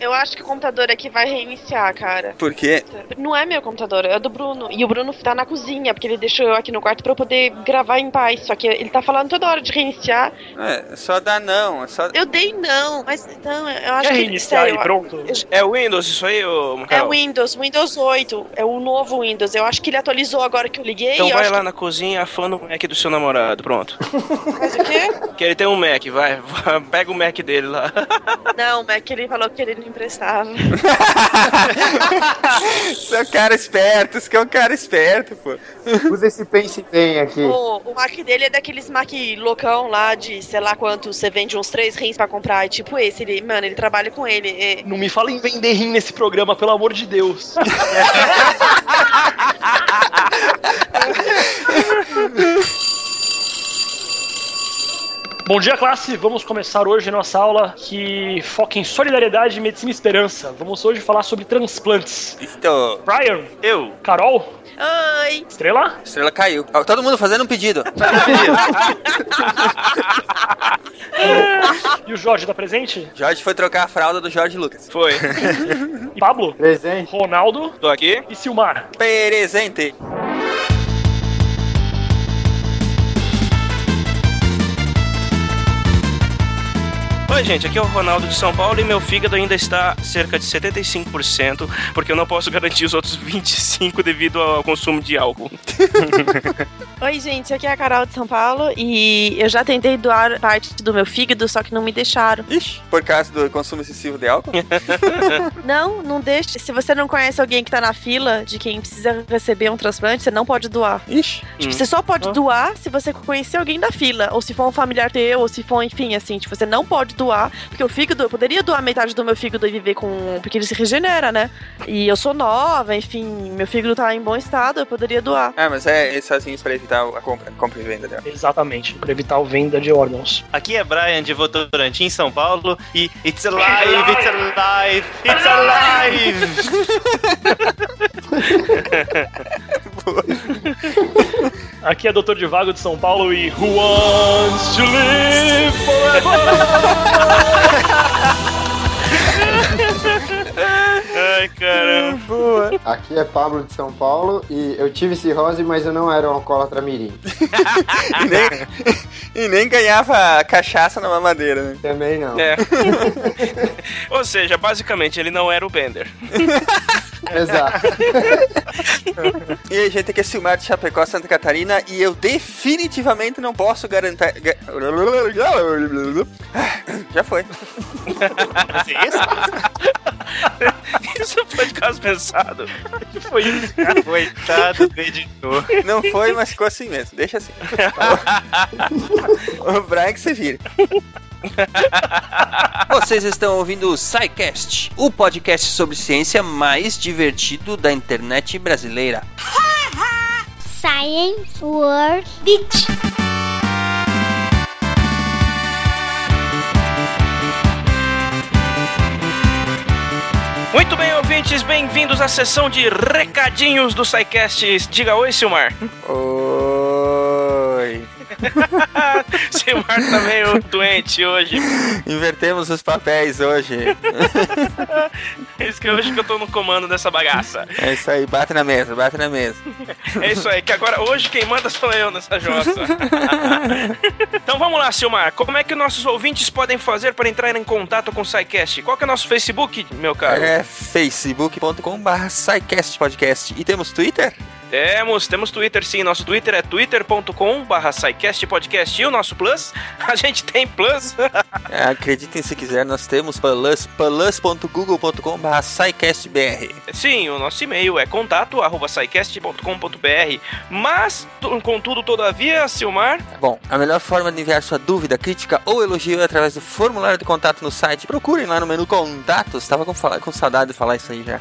Eu acho que o computador aqui vai reiniciar, cara. Por quê? Não é meu computador, é do Bruno. E o Bruno tá na cozinha, porque ele deixou eu aqui no quarto pra eu poder gravar em paz. Só que ele tá falando toda hora de reiniciar. É, só dá não. É só... Eu dei não, mas não, eu acho Quer que. reiniciar sério, aí, pronto? É o Windows isso aí, ô É Windows, Windows 8. É o novo Windows. Eu acho que ele atualizou agora que eu liguei. Então eu vai lá na cozinha afando o Mac do seu namorado, pronto. que... Mas o quê? Que ele tem um Mac, vai, vai, pega o Mac dele lá. Não, o Mac ele falou que ele não emprestava. Você é um cara esperto, você é um cara esperto, pô. Usa esse pense bem aqui. o, o Mac dele é daqueles Mac loucão lá de sei lá quanto você vende uns três rins pra comprar. É tipo esse. Ele, mano, ele trabalha com ele. É- Não me fala em vender rim nesse programa, pelo amor de Deus. Bom dia, classe! Vamos começar hoje nossa aula que foca em solidariedade, medicina e esperança. Vamos hoje falar sobre transplantes. Então, Brian, Eu? Carol, Oi! Estrela, estrela caiu. Ó, Todo mundo fazendo um pedido. e o Jorge, tá presente? Jorge foi trocar a fralda do Jorge Lucas. Foi. E Pablo, Presente. Ronaldo Tô aqui. e Silmar. Presente. Oi, gente, aqui é o Ronaldo de São Paulo e meu fígado ainda está cerca de 75%, porque eu não posso garantir os outros 25% devido ao consumo de álcool. Oi, gente, aqui é a Carol de São Paulo e eu já tentei doar parte do meu fígado, só que não me deixaram. Ixi, por causa do consumo excessivo de álcool? Não, não deixe. Se você não conhece alguém que tá na fila de quem precisa receber um transplante, você não pode doar. Ixi. Tipo, Hum. você só pode Ah. doar se você conhecer alguém da fila, ou se for um familiar teu, ou se for, enfim, assim, tipo, você não pode doar, porque o fígado, eu poderia doar metade do meu fígado e viver com. Porque ele se regenera, né? E eu sou nova, enfim, meu fígado tá em bom estado, eu poderia doar. Ah, mas é, é sozinho pra evitar a compra, compra e venda dela. Exatamente, para evitar a venda de órgãos. Aqui é Brian de Votorantim, São Paulo, e It's alive, it's alive, it's alive! Aqui é Doutor de Vago de São Paulo e Who wants to live Ai, caramba. Boa. Aqui é Pablo de São Paulo e eu tive cirrose, mas eu não era um alcoólatra mirim. E nem, e nem ganhava cachaça na mamadeira, né? Também não. É. Ou seja, basicamente, ele não era o Bender. Exato. E a gente aqui é Silmar de Chapecó, Santa Catarina, e eu definitivamente não posso garantir. ga- Já foi. Assim, isso? Isso foi de caso pensado. Que foi isso? Coitado do editor. Não foi, mas ficou assim mesmo. Deixa assim. o Brian que você vira. Vocês estão ouvindo o SciCast, o podcast sobre ciência mais divertido da internet brasileira. Science World Beach. Muito bem, ouvintes, bem-vindos à sessão de recadinhos do SciCast. Diga oi, Silmar. Oi. Silmar tá meio doente hoje. Invertemos os papéis hoje. É isso que hoje que eu tô no comando dessa bagaça. É isso aí, bate na mesa, bate na mesa. É isso aí, que agora hoje quem manda sou eu nessa jossa. então vamos lá, Silmar. Como é que nossos ouvintes podem fazer para entrar em contato com o SciCast? Qual que é o nosso Facebook, meu caro? É facebook.com.br SciCast Podcast. E temos Twitter? Temos, temos Twitter sim. Nosso Twitter é twitter.com.br SciCast Podcast. E o nosso Plus? A gente tem Plus. É, Acreditem se quiser, nós temos plus, plus.google.com.br SciCastBR. Sim, o nosso e-mail é contato arroba. Mas, tu- contudo, todavia, Silmar, Bom, a melhor forma de enviar sua dúvida, crítica ou elogio é através do formulário de contato no site. Procurem lá no menu Contatos. Estava com, fala- com saudade de falar isso aí já.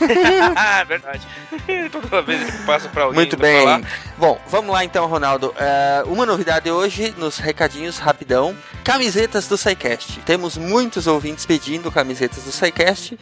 verdade. Toda vez que passa pra alguém Muito bem. falar. Bom, vamos lá então, Ronaldo. É, uma novidade hoje, nos recadinhos, rapidão. Camisetas do SciCast. Temos muitos ouvintes pedindo camisetas do SciCast.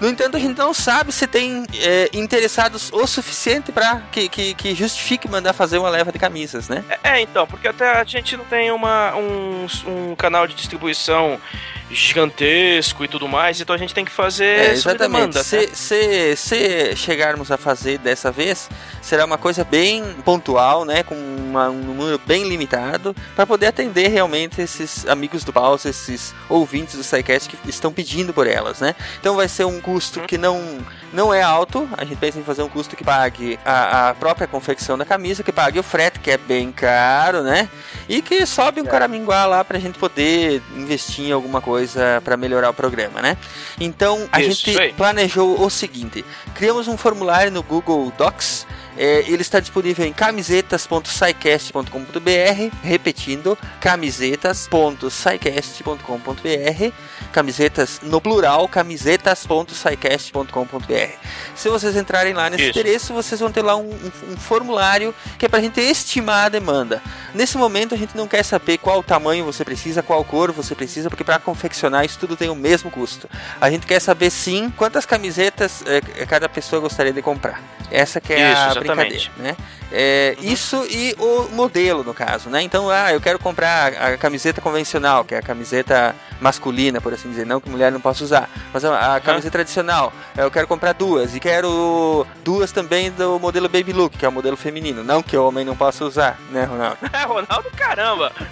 No entanto, a gente não sabe se tem é, interessados o suficiente para que, que, que justifique mandar fazer uma leva de camisas, né? É, então, porque até a gente não tem uma, um, um canal de distribuição gigantesco e tudo mais, então a gente tem que fazer É, exatamente. demanda. se, né? se, se chegarmos a fazer dessa vez, será uma coisa bem pontual, né? Com uma- um número bem limitado, para poder atender realmente esses amigos do Pause, esses ouvintes do SciCast que estão pedindo por elas, né? Então vai ser um custo que não, não é alto. A gente pensa em fazer um custo que pague a, a própria confecção da camisa, que pague o frete, que é bem caro, né? E que sobe um caraminguá lá pra gente poder investir em alguma coisa para melhorar o programa, né? Então a Isso, gente planejou o seguinte: criamos um formulário no Google Docs. É, ele está disponível em camisetas.sicast.com.br, repetindo, camisetas.sicast.com.br, camisetas no plural, camisetas.sicast.com.br. Se vocês entrarem lá nesse Isso. endereço, vocês vão ter lá um, um- um formulário que é para a gente estimar a demanda. Nesse momento a gente não quer saber qual tamanho você precisa, qual cor você precisa, porque para confeccionar isso tudo tem o mesmo custo. A gente quer saber sim quantas camisetas eh, cada pessoa gostaria de comprar. Essa que é Isso, a exatamente. brincadeira, né? É, Isso e o modelo, no caso, né? Então, ah, eu quero comprar a, camiseta convencional, que é a camiseta masculina, por assim dizer, não que mulher não possa usar, mas a, a camiseta tradicional, eu quero comprar duas, e quero duas também do modelo Baby Look, que é o modelo feminino, não que o homem não possa usar, né, Ronaldo? É, Ronaldo, caramba!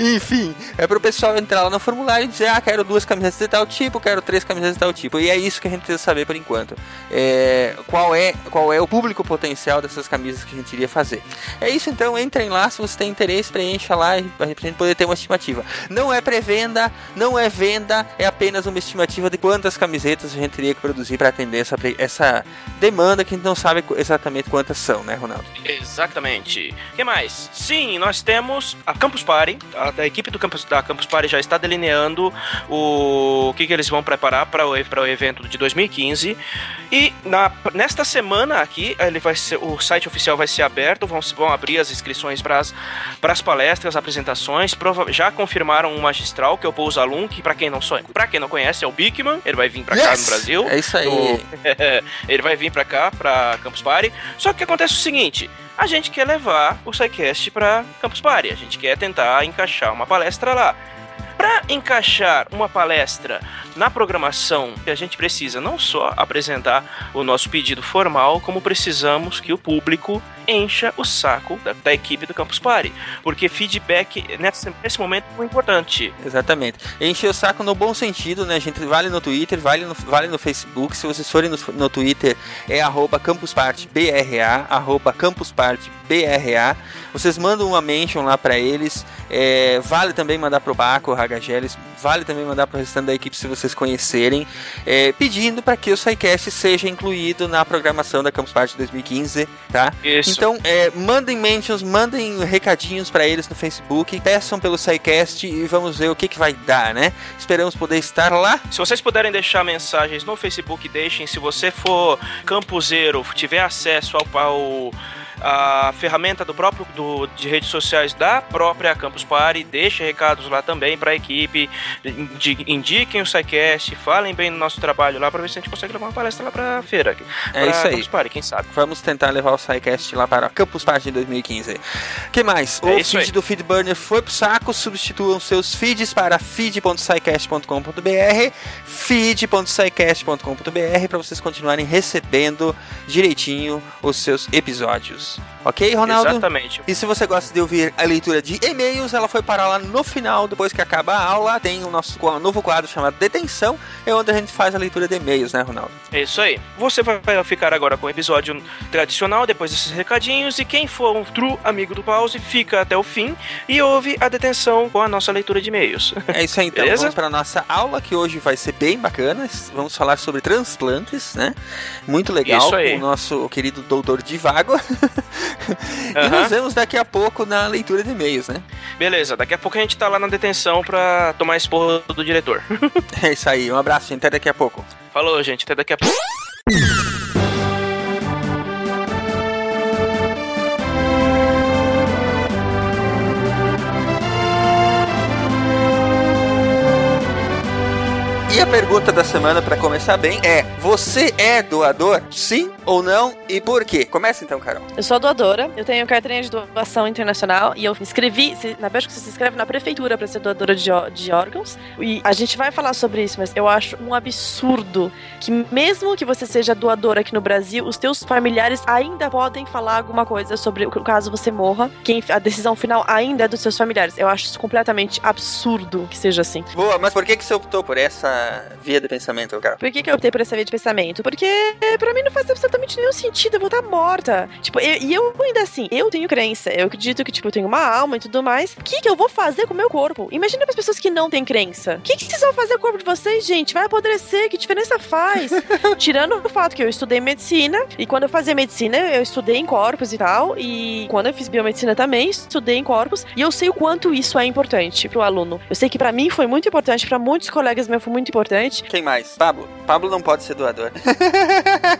Enfim, é pro pessoal entrar lá no formulário e dizer, ah, quero duas camisetas de tal tipo, quero três camisetas de tal tipo. E é isso que a gente precisa saber por enquanto. É, qual, é, qual é o público potencial dessas camisas que a gente iria fazer. É isso então, entrem lá, se você tem interesse, preencha lá e pra gente poder ter uma estimativa. Não é pré-venda, não é venda, é apenas uma estimativa de quantas camisetas a gente teria que produzir para atender essa, essa demanda que a gente não sabe exatamente quantas são, né, Ronaldo? Exatamente. O que mais? Sim, nós temos a Campus Party. A, a equipe do Campus, da Campus Party já está delineando o, que, que eles vão preparar para o, para o evento de 2015. E na, nesta semana aqui, ele vai ser, o site oficial vai ser aberto, vão, vão abrir as inscrições para as palestras, apresentações. Prova- já confirmaram um magistral, que é o Pouso Alum, que para quem não sonha, para quem não conhece, é o Bigman. Ele vai vir para cá Yes! no Brasil. É isso aí. No- ele vai vir pra cá, pra Campus Party. Só que acontece o seguinte: a gente quer levar o SciCast pra Campus Party. A gente quer tentar encaixar uma palestra lá. Pra encaixar uma palestra na programação, a gente precisa não só apresentar o nosso pedido formal, como precisamos que o público encha o saco da, da equipe do Campus Party. Porque feedback nesse, nesse momento é muito importante. Exatamente. Encher o saco no bom sentido, né? A gente vale no Twitter, vale no, vale no Facebook. Se vocês forem no, no Twitter, é arroba campuspartybra, arroba campuspartybra. Vocês mandam uma mention lá pra eles. É, vale também mandar pro Baco, o Ragageles. Vale também mandar pro restante da equipe se vocês conhecerem. é, pedindo para que o SciCast seja incluído na programação da Campus Party 2015, tá? Isso. Então, é, mandem mentions, mandem recadinhos pra eles no Facebook, peçam pelo SciCast e vamos ver o que, que vai dar, né? Esperamos poder estar lá. Se vocês puderem deixar mensagens no Facebook, deixem. Se você for campuseiro, tiver acesso ao, ao a ferramenta do próprio do, de redes sociais da própria Campus Party, deixe recados lá também para a equipe, indi- indiquem o SciCast, falem bem do nosso trabalho lá para ver se a gente consegue levar uma palestra lá para feira. É pra isso aí. Campus Party, quem sabe. Vamos tentar levar o SciCast lá para a Campus Party 2015. que mais? É o feed aí. do Feedburner foi pro saco, substituam seus feeds para feed.scicast.com.br feed.scicast.com.br para vocês continuarem recebendo direitinho os seus episódios. Ok, Ronaldo? Exatamente. E se você gosta de ouvir a leitura de e-mails, ela foi parar lá no final, depois que acaba a aula, tem o nosso um novo quadro chamado Detenção, é onde a gente faz a leitura de e-mails, né, Ronaldo? É isso aí. Você vai ficar agora com o episódio tradicional, depois desses recadinhos, e quem for um true amigo do pause, fica até o fim e ouve a detenção com a nossa leitura de e-mails. É isso aí, então. Beleza? Vamos para nossa aula, que hoje vai ser bem bacana. Vamos falar sobre transplantes, né? Muito legal, Isso aí. com o nosso querido doutor Divago. e nos vemos daqui a pouco na leitura de e-mails, né? Beleza, daqui a pouco a gente tá lá na detenção pra tomar esporro do diretor. É isso aí, um abraço, gente. Até daqui a pouco. Falou, gente, até daqui a pouco. E a pergunta da semana, para começar bem, é: Você é doador? Sim ou não e por quê? Começa então, Carol. Eu sou doadora, eu tenho carteirinha de doação internacional e eu me inscrevi, na Bélgica você se inscreve na prefeitura pra ser doadora de, de órgãos. E a gente vai falar sobre isso, mas eu acho um absurdo que mesmo que você seja doadora aqui no Brasil, os teus familiares ainda podem falar alguma coisa sobre o caso você morra. Quem, a decisão final ainda é dos seus familiares. Eu acho isso completamente absurdo que seja assim. Boa, mas por que, que você optou por essa via de pensamento, Carol? Por que, que eu optei por essa via de pensamento? Porque pra mim não faz absolutamente nenhum sentido eu vou estar morta. Tipo, eu- e eu ainda assim, eu tenho crença. Eu acredito que, tipo, eu tenho uma alma e tudo mais. O que, que eu vou fazer com o meu corpo? Imagina para as pessoas que não têm crença. O que, que vocês vão fazer com o corpo de vocês, gente? Vai apodrecer, que diferença faz? Tirando o fato que eu estudei medicina, e quando eu fazia medicina, eu estudei em corpos e tal. E quando eu fiz biomedicina também, estudei em corpos. E eu sei o quanto isso é importante pro aluno. Eu sei que pra mim foi muito importante, pra muitos colegas meus foi muito importante. Quem mais? Pablo. Pablo não pode ser doador.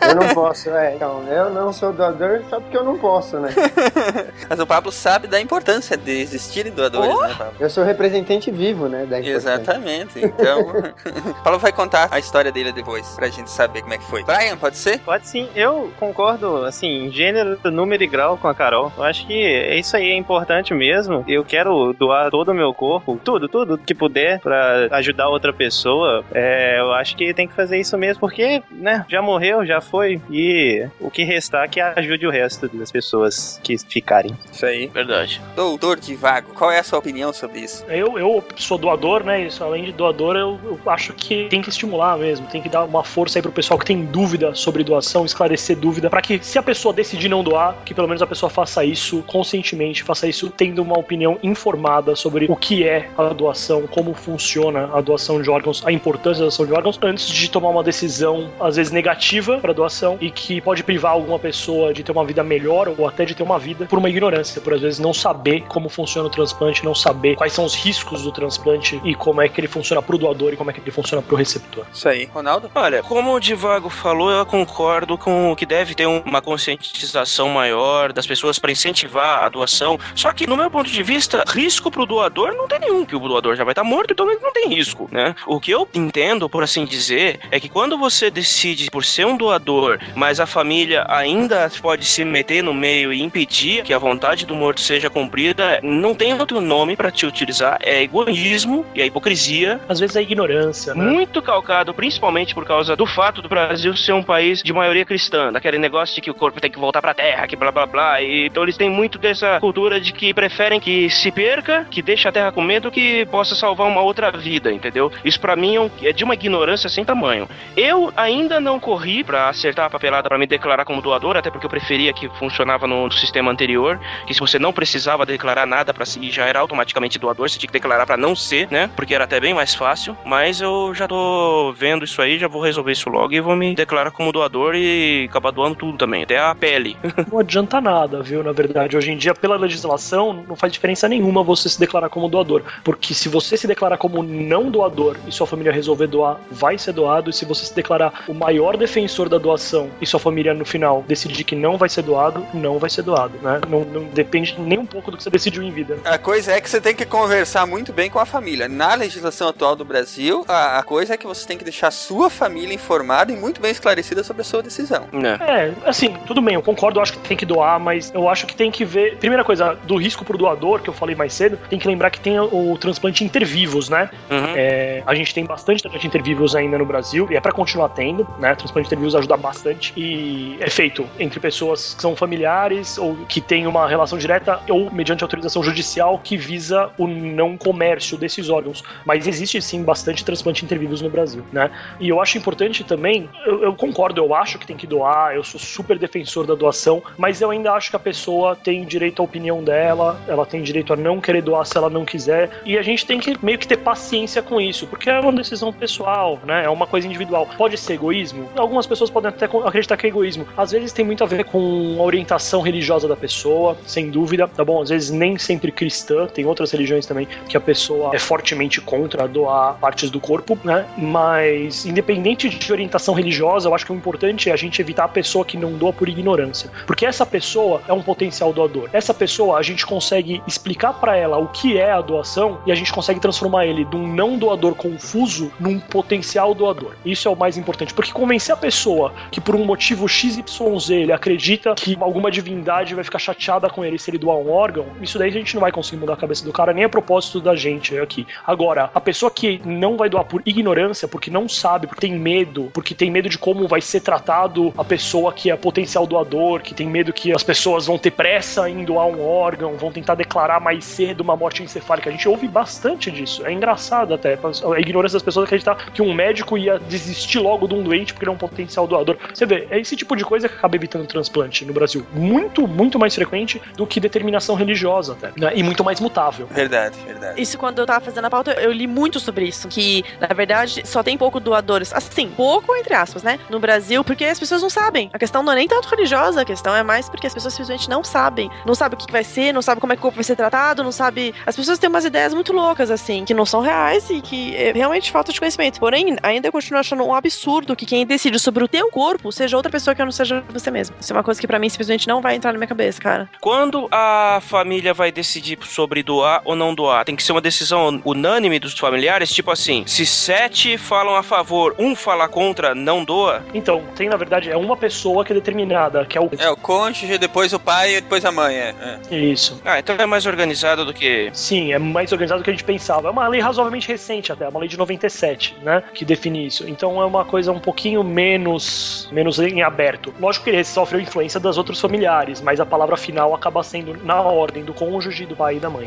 Eu não posso, é. Então, eu não sou doador só porque eu não posso, né? Mas o Pablo sabe da importância de existirem doadores, Oh! né, Pablo? Eu sou representante vivo, né? Da. Exatamente. Então, Paulo vai contar a história dele depois, pra gente saber como é que foi. Brian, pode ser? Pode sim, eu concordo, assim, em gênero, número e grau com a Carol. Eu acho que é isso aí é importante mesmo. Eu quero doar todo o meu corpo, tudo, tudo que puder pra ajudar outra pessoa. É, eu acho que tem que fazer isso mesmo, porque, né, já morreu, já foi. E o que restar que ajude o resto das pessoas que ficarem. Isso aí. Verdade. Doutor Divago, qual é a sua opinião sobre isso? Eu, eu sou doador, né? Isso, além de doador, eu, eu acho que tem que estimular mesmo, tem que dar uma força aí pro pessoal que tem dúvida sobre doação, esclarecer dúvida, pra que se a pessoa decidir não doar, que pelo menos a pessoa faça isso conscientemente, faça isso tendo uma opinião informada sobre o que é a doação, como funciona a doação de órgãos, a importância da doação de órgãos, antes de tomar uma decisão, às vezes negativa pra doação e que pode privar alguma pessoa de ter uma vida melhor ou até de ter uma vida por uma ignorância, por às vezes não saber como funciona o transplante, não saber quais são os riscos do transplante e como é que ele funciona pro doador e como é que ele funciona pro receptor. Isso aí. Ronaldo? Olha, como o Divago falou, eu concordo com o que deve ter um- uma conscientização maior das pessoas para incentivar a doação. Só que, no meu ponto de vista, risco pro doador não tem nenhum, que o doador já vai estar morto, então ele não tem risco, né? O que eu entendo, por assim dizer, é que quando você decide por ser um doador, mas a família ainda pode se meter no meio e impedir que a vontade do morto seja cumprida, não tem outro nome para te utilizar, é egoísmo e a hipocrisia Às vezes é ignorância, né? muito calcado, principalmente por causa do fato do Brasil ser um país de maioria cristã, daquele negócio de que o corpo tem que voltar pra terra, que blá blá blá. E, então eles têm muito dessa cultura de que preferem que se perca, que deixe a terra com medo, que possa salvar uma outra vida, entendeu? Isso pra mim é, é de uma ignorância sem tamanho. Eu ainda não corri pra acertar a papelada pra me declarar como doador, até porque eu preferia que funcionava no sistema anterior, que se você não precisava declarar nada pra si, já era automaticamente doador, você tinha que declarar pra não ser, né? Porque era até bem mais fácil, mas eu já tô vendo isso aí, já vou resolver isso logo e vou me declarar como doador e acabar doando tudo também, até a pele. Não adianta nada, viu? Na verdade, hoje em dia, pela legislação, não faz diferença nenhuma você se declarar como doador. Porque se você se declarar como não doador e sua família resolver doar, vai ser doado. E se você se declarar o maior defensor da doação e sua família no final decidir que não vai ser doado, não vai ser doado, né? Não, não depende nem um pouco do que você decidiu em vida. A coisa é que você tem que conversar muito bem com a família. Na legislação atual do Brasil, a, a coisa é que você tem que deixar a sua família informada e muito bem esclarecida sobre a sua decisão. né? É, assim, tudo bem, eu concordo, eu acho que tem que doar, mas eu acho que tem que ver. Primeira coisa, do risco pro doador, que eu falei mais cedo, tem que lembrar que tem o, o transplante intervivos, né? Uhum. É, a gente tem bastante transplante intervivos ainda no Brasil, e é pra continuar tendo, né? Transplante intervivos ajuda bastante. E é feito entre pessoas que são familiares ou que têm uma relação direta ou mediante autorização judicial que visa o não comércio desses órgãos. Mas existe sim bastante transplante intervivos no Brasil, né? E eu acho importante também, eu, eu concordo, eu acho que tem que doar, eu sou super defensor da doação, mas eu ainda acho que a pessoa tem direito à opinião dela, ela tem direito a não querer doar se ela não quiser, e a gente tem que meio que ter paciência com isso, porque é uma decisão pessoal, né? É uma coisa individual. Pode ser egoísmo? Algumas pessoas podem até acreditar que é egoísmo. Às vezes tem muito a ver com a orientação religiosa da pessoa, sem dúvida, tá bom? Às vezes nem sempre cristã, tem outras religiões também que a pessoa é fortemente contra doar partes do corpo, né? Mas independente de orientação religiosa, eu acho que o importante é a gente evitar a pessoa que não doa por ignorância, porque essa pessoa é um potencial doador. Essa pessoa a gente consegue explicar pra ela o que é a doação e a gente consegue transformar ele de um não doador confuso num potencial doador. Isso é o mais importante, porque convencer a pessoa que por um motivo XYZ ele acredita que alguma divindade vai ficar chateada com ele se ele doar um órgão, isso daí a gente não vai conseguir mudar a cabeça do cara, nem a propósito da gente aqui. Agora, a pessoa que não vai doar por ignorância, porque não sabe, porque tem medo, porque tem medo de como vai ser tratado a pessoa que é potencial doador, que tem medo que as pessoas vão ter pressa em doar um órgão, vão tentar declarar mais cedo uma morte encefálica. A gente ouve bastante disso. É engraçado até. A ignorância das pessoas acreditar que um médico ia desistir logo de um doente porque ele é um potencial doador. Você vê, é esse tipo de coisa que acaba evitando transplante no Brasil. Muito, muito mais frequente do que determinação religiosa até. Né? E muito mais mutável. Verdade, verdade. Isso quando eu tava fazendo a pauta, eu li muito sobre isso. Que, na verdade, só tem pouco doadores. Assim, pouco entre aspas, né? No Brasil, porque as pessoas não sabem. A questão não é nem tanto religiosa, a questão é mais porque as pessoas simplesmente não sabem. Não sabem o que vai ser, não sabem como é que o corpo vai ser tratado, não sabe. As pessoas têm umas ideias muito loucas, assim, que não são reais e que é realmente falta de conhecimento. Porém, ainda eu continuo achando um absurdo que quem decide sobre o teu corpo seja outra pessoa que não seja você mesmo. Isso é uma coisa que para mim simplesmente não vai entrar na minha cabeça, cara. Quando a família vai decidir sobre doar ou não doar, tem que ser uma decisão unânime dos familiares, tipo assim, se sete falam a favor, um fala contra, não doa? Então, tem na verdade, é uma pessoa que é determinada, que é o. É o cônjuge, depois o pai e depois a mãe, é. é. Isso. Ah, então é mais organizado do que. Sim, é mais organizado do que a gente pensava. É uma lei razoavelmente recente até, uma lei de 97, né? Que define isso. Então é uma coisa um pouquinho menos, menos em aberto. Lógico que ele sofre a influência das outros familiares, mas a palavra final acaba sendo na ordem do cônjuge, do pai e da mãe.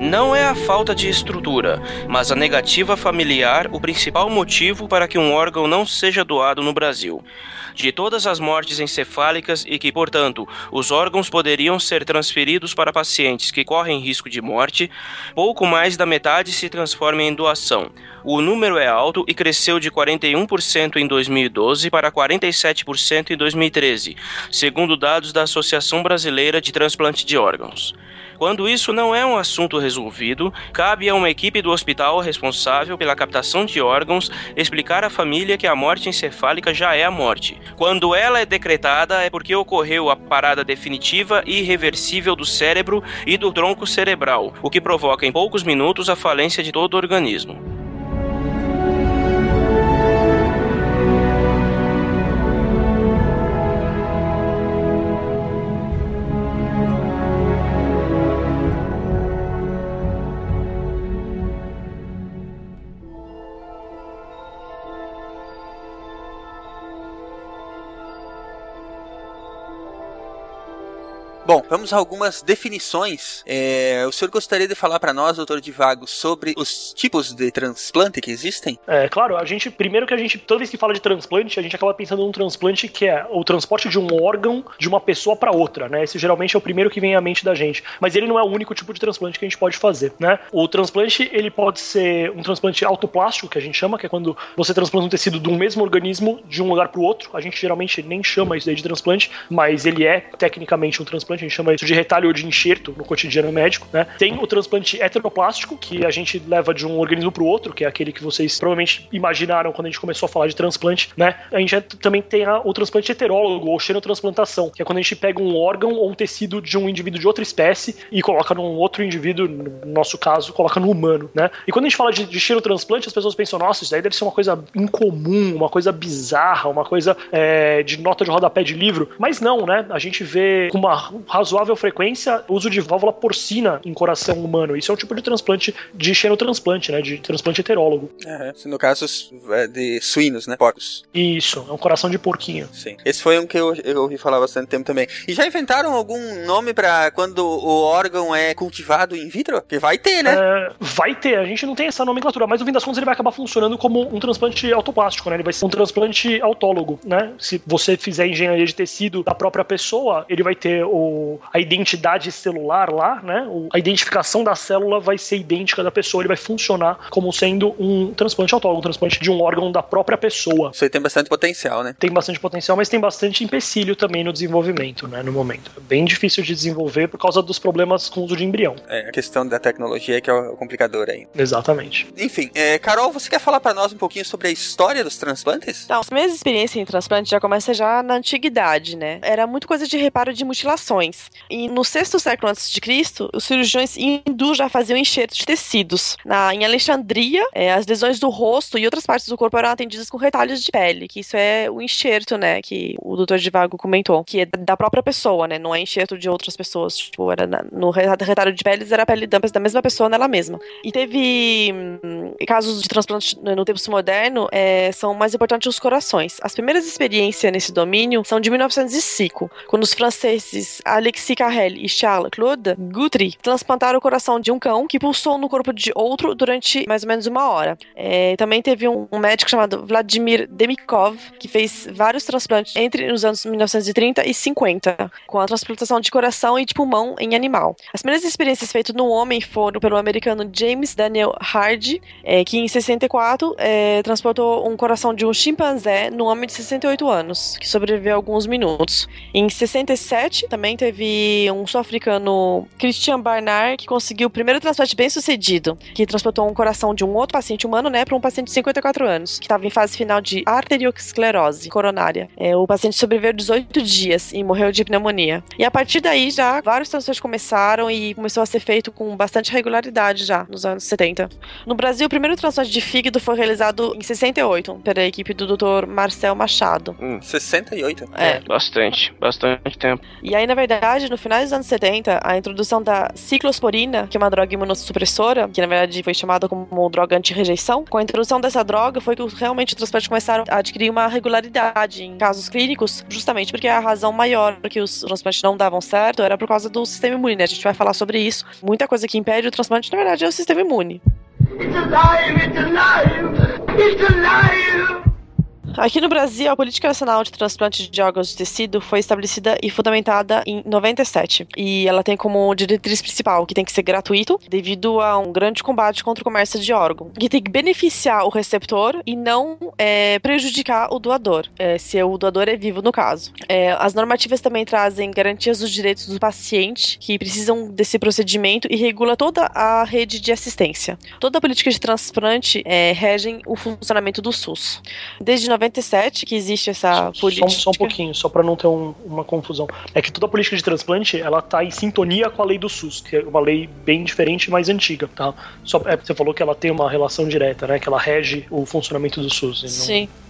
Não é a falta de estrutura, mas a negativa familiar o principal motivo para que um órgão não seja doado no Brasil. De todas as mortes encefálicas e que, portanto, os órgãos poderiam ser transferidos para pacientes que correm risco de morte, pouco mais da metade se transforma em doação. O número é alto e cresceu de 41% em 2012 para 47% em 2013, segundo dados da Associação Brasileira de Transplante de Órgãos. Quando isso não é um assunto resolvido, cabe a uma equipe do hospital responsável pela captação de órgãos explicar à família que a morte encefálica já é a morte. Quando ela é decretada, é porque ocorreu a parada definitiva e irreversível do cérebro e do tronco cerebral, o que provoca em poucos minutos a falência de todo o organismo. Bom, vamos a algumas definições. É, o senhor gostaria de falar para nós, doutor Divago, sobre os tipos de transplante que existem? É, claro, a gente, primeiro que a gente, toda vez que fala de transplante, a gente acaba pensando num transplante que é o transporte de um órgão de uma pessoa para outra, né? Esse geralmente é o primeiro que vem à mente da gente. Mas ele não é o único tipo de transplante que a gente pode fazer, né? O transplante, ele pode ser um transplante autoplástico, que a gente chama, que é quando você transplanta um tecido de um mesmo organismo de um lugar para o outro. A gente geralmente nem chama isso de transplante, mas ele é tecnicamente um transplante, a gente chama isso de retalho ou de enxerto no cotidiano médico, né? Tem o transplante heteroplástico, que a gente leva de um organismo para o outro, que é aquele que vocês provavelmente imaginaram quando a gente começou a falar de transplante, né? A gente também tem a, o transplante heterólogo ou xenotransplantação, que é quando a gente pega um órgão ou um tecido de um indivíduo de outra espécie e coloca num outro indivíduo, no nosso caso, coloca no humano, né? E quando a gente fala de, de xenotransplante, as pessoas pensam, nossa, isso daí deve ser uma coisa incomum, uma coisa bizarra, uma coisa é, de nota de rodapé de livro, mas não, né? A gente vê com uma razoável frequência uso de válvula porcina em coração humano. Isso é um tipo de transplante de xenotransplante, né? De transplante heterólogo. É, no caso é, de suínos, né? Porcos. Isso, é um coração de porquinho. Sim. Esse foi um que eu, eu ouvi falar bastante tempo também. E já inventaram algum nome para quando o órgão é cultivado in vitro? Que vai ter, né? É, vai ter. A gente não tem essa nomenclatura, mas no fim das contas ele vai acabar funcionando como um transplante autoplástico, né? Ele vai ser um transplante autólogo, né? Se você fizer engenharia de tecido da própria pessoa, ele vai ter o, a identidade celular lá, né? O, a identificação da célula vai ser idêntica da pessoa, ele vai funcionar como sendo um transplante autólogo, um transplante de um órgão da própria pessoa. Isso aí tem bastante potencial, né? Tem bastante potencial, mas tem bastante empecilho também no desenvolvimento, né? No momento. É bem difícil de desenvolver por causa dos problemas com o uso de embrião. É, a questão da tecnologia que é o complicador aí. Exatamente. Enfim, é, Carol, você quer falar para nós um pouquinho sobre a história dos transplantes? Então, as minhas experiências em transplante já começam já na antiguidade, né? Era muito coisa de reparo de mutilações. Cirurgiões. E no sexto século antes de Cristo, os cirurgiões hindus já faziam enxertos de tecidos. Na, em Alexandria, é, as lesões do rosto e outras partes do corpo eram atendidas com retalhos de pele, que isso é o enxerto, né, que o doutor Divago comentou, que é da própria pessoa, né, não é enxerto de outras pessoas. Tipo, era na, no retalho de peles era a pele da mesma pessoa nela mesma. E teve hum, casos de transplante no tempo moderno, é, são mais importantes os corações. As primeiras experiências nesse domínio são de 1905, quando os franceses Alexis Carrel e Charles Claude Guthrie transplantaram o coração de um cão que pulsou no corpo de outro durante mais ou menos uma hora. É, também teve um, um, médico chamado Vladimir Demikov, que fez vários transplantes entre os anos 1930 e 50, com a transplantação de coração e de pulmão em animal. As primeiras experiências feitas no homem foram pelo americano James Daniel Hardy, é, que em 64 é, transplantou um coração de um chimpanzé no homem de 68 anos, que sobreviveu alguns minutos. Em 67 também teve um sul-africano Christian Barnard que conseguiu o primeiro transplante bem sucedido, que transplantou um coração de um outro paciente humano, né, para um paciente de 54 anos, que estava em fase final de arteriosclerose coronária. É, o paciente sobreviveu 18 dias e morreu de pneumonia. E a partir daí já vários transplantes começaram e começou a ser feito com bastante regularidade já nos anos 70. No Brasil, o primeiro transplante de fígado foi realizado em 68 pela equipe do Dr. Marcel Machado. Hum, 68? É. Bastante, bastante tempo. E aí, na verdade, no final dos anos 70, a introdução da ciclosporina, que é uma droga imunossupressora, que na verdade foi chamada como droga anti-rejeição, com a introdução dessa droga foi que realmente os transplantes começaram a adquirir uma regularidade em casos clínicos, justamente porque a razão maior que os transplantes não davam certo era por causa do sistema imune, né? A gente vai falar sobre isso. Muita coisa que impede o transplante, na verdade, é o sistema imune. It's alive, it's alive, it's alive. Aqui no Brasil, a Política Nacional de Transplante de Órgãos de Tecido foi estabelecida e fundamentada em 97. E ela tem como diretriz principal que tem que ser gratuito, devido a um grande combate contra o comércio de órgão. Que tem que beneficiar o receptor e não é, prejudicar o doador, é, se o doador é vivo no caso. É, as normativas também trazem garantias dos direitos do paciente que precisam desse procedimento e regula toda a rede de assistência. Toda a política de transplante é, regem o funcionamento do SUS. Desde 97 que existe essa política. Só, só um pouquinho, só para não ter um, uma confusão. É que toda a política de transplante, ela tá em sintonia com a lei do SUS, que é uma lei bem diferente e mais antiga, tá? Só, é, você falou que ela tem uma relação direta, né? Que ela rege o funcionamento do SUS. Não... Sim. Tá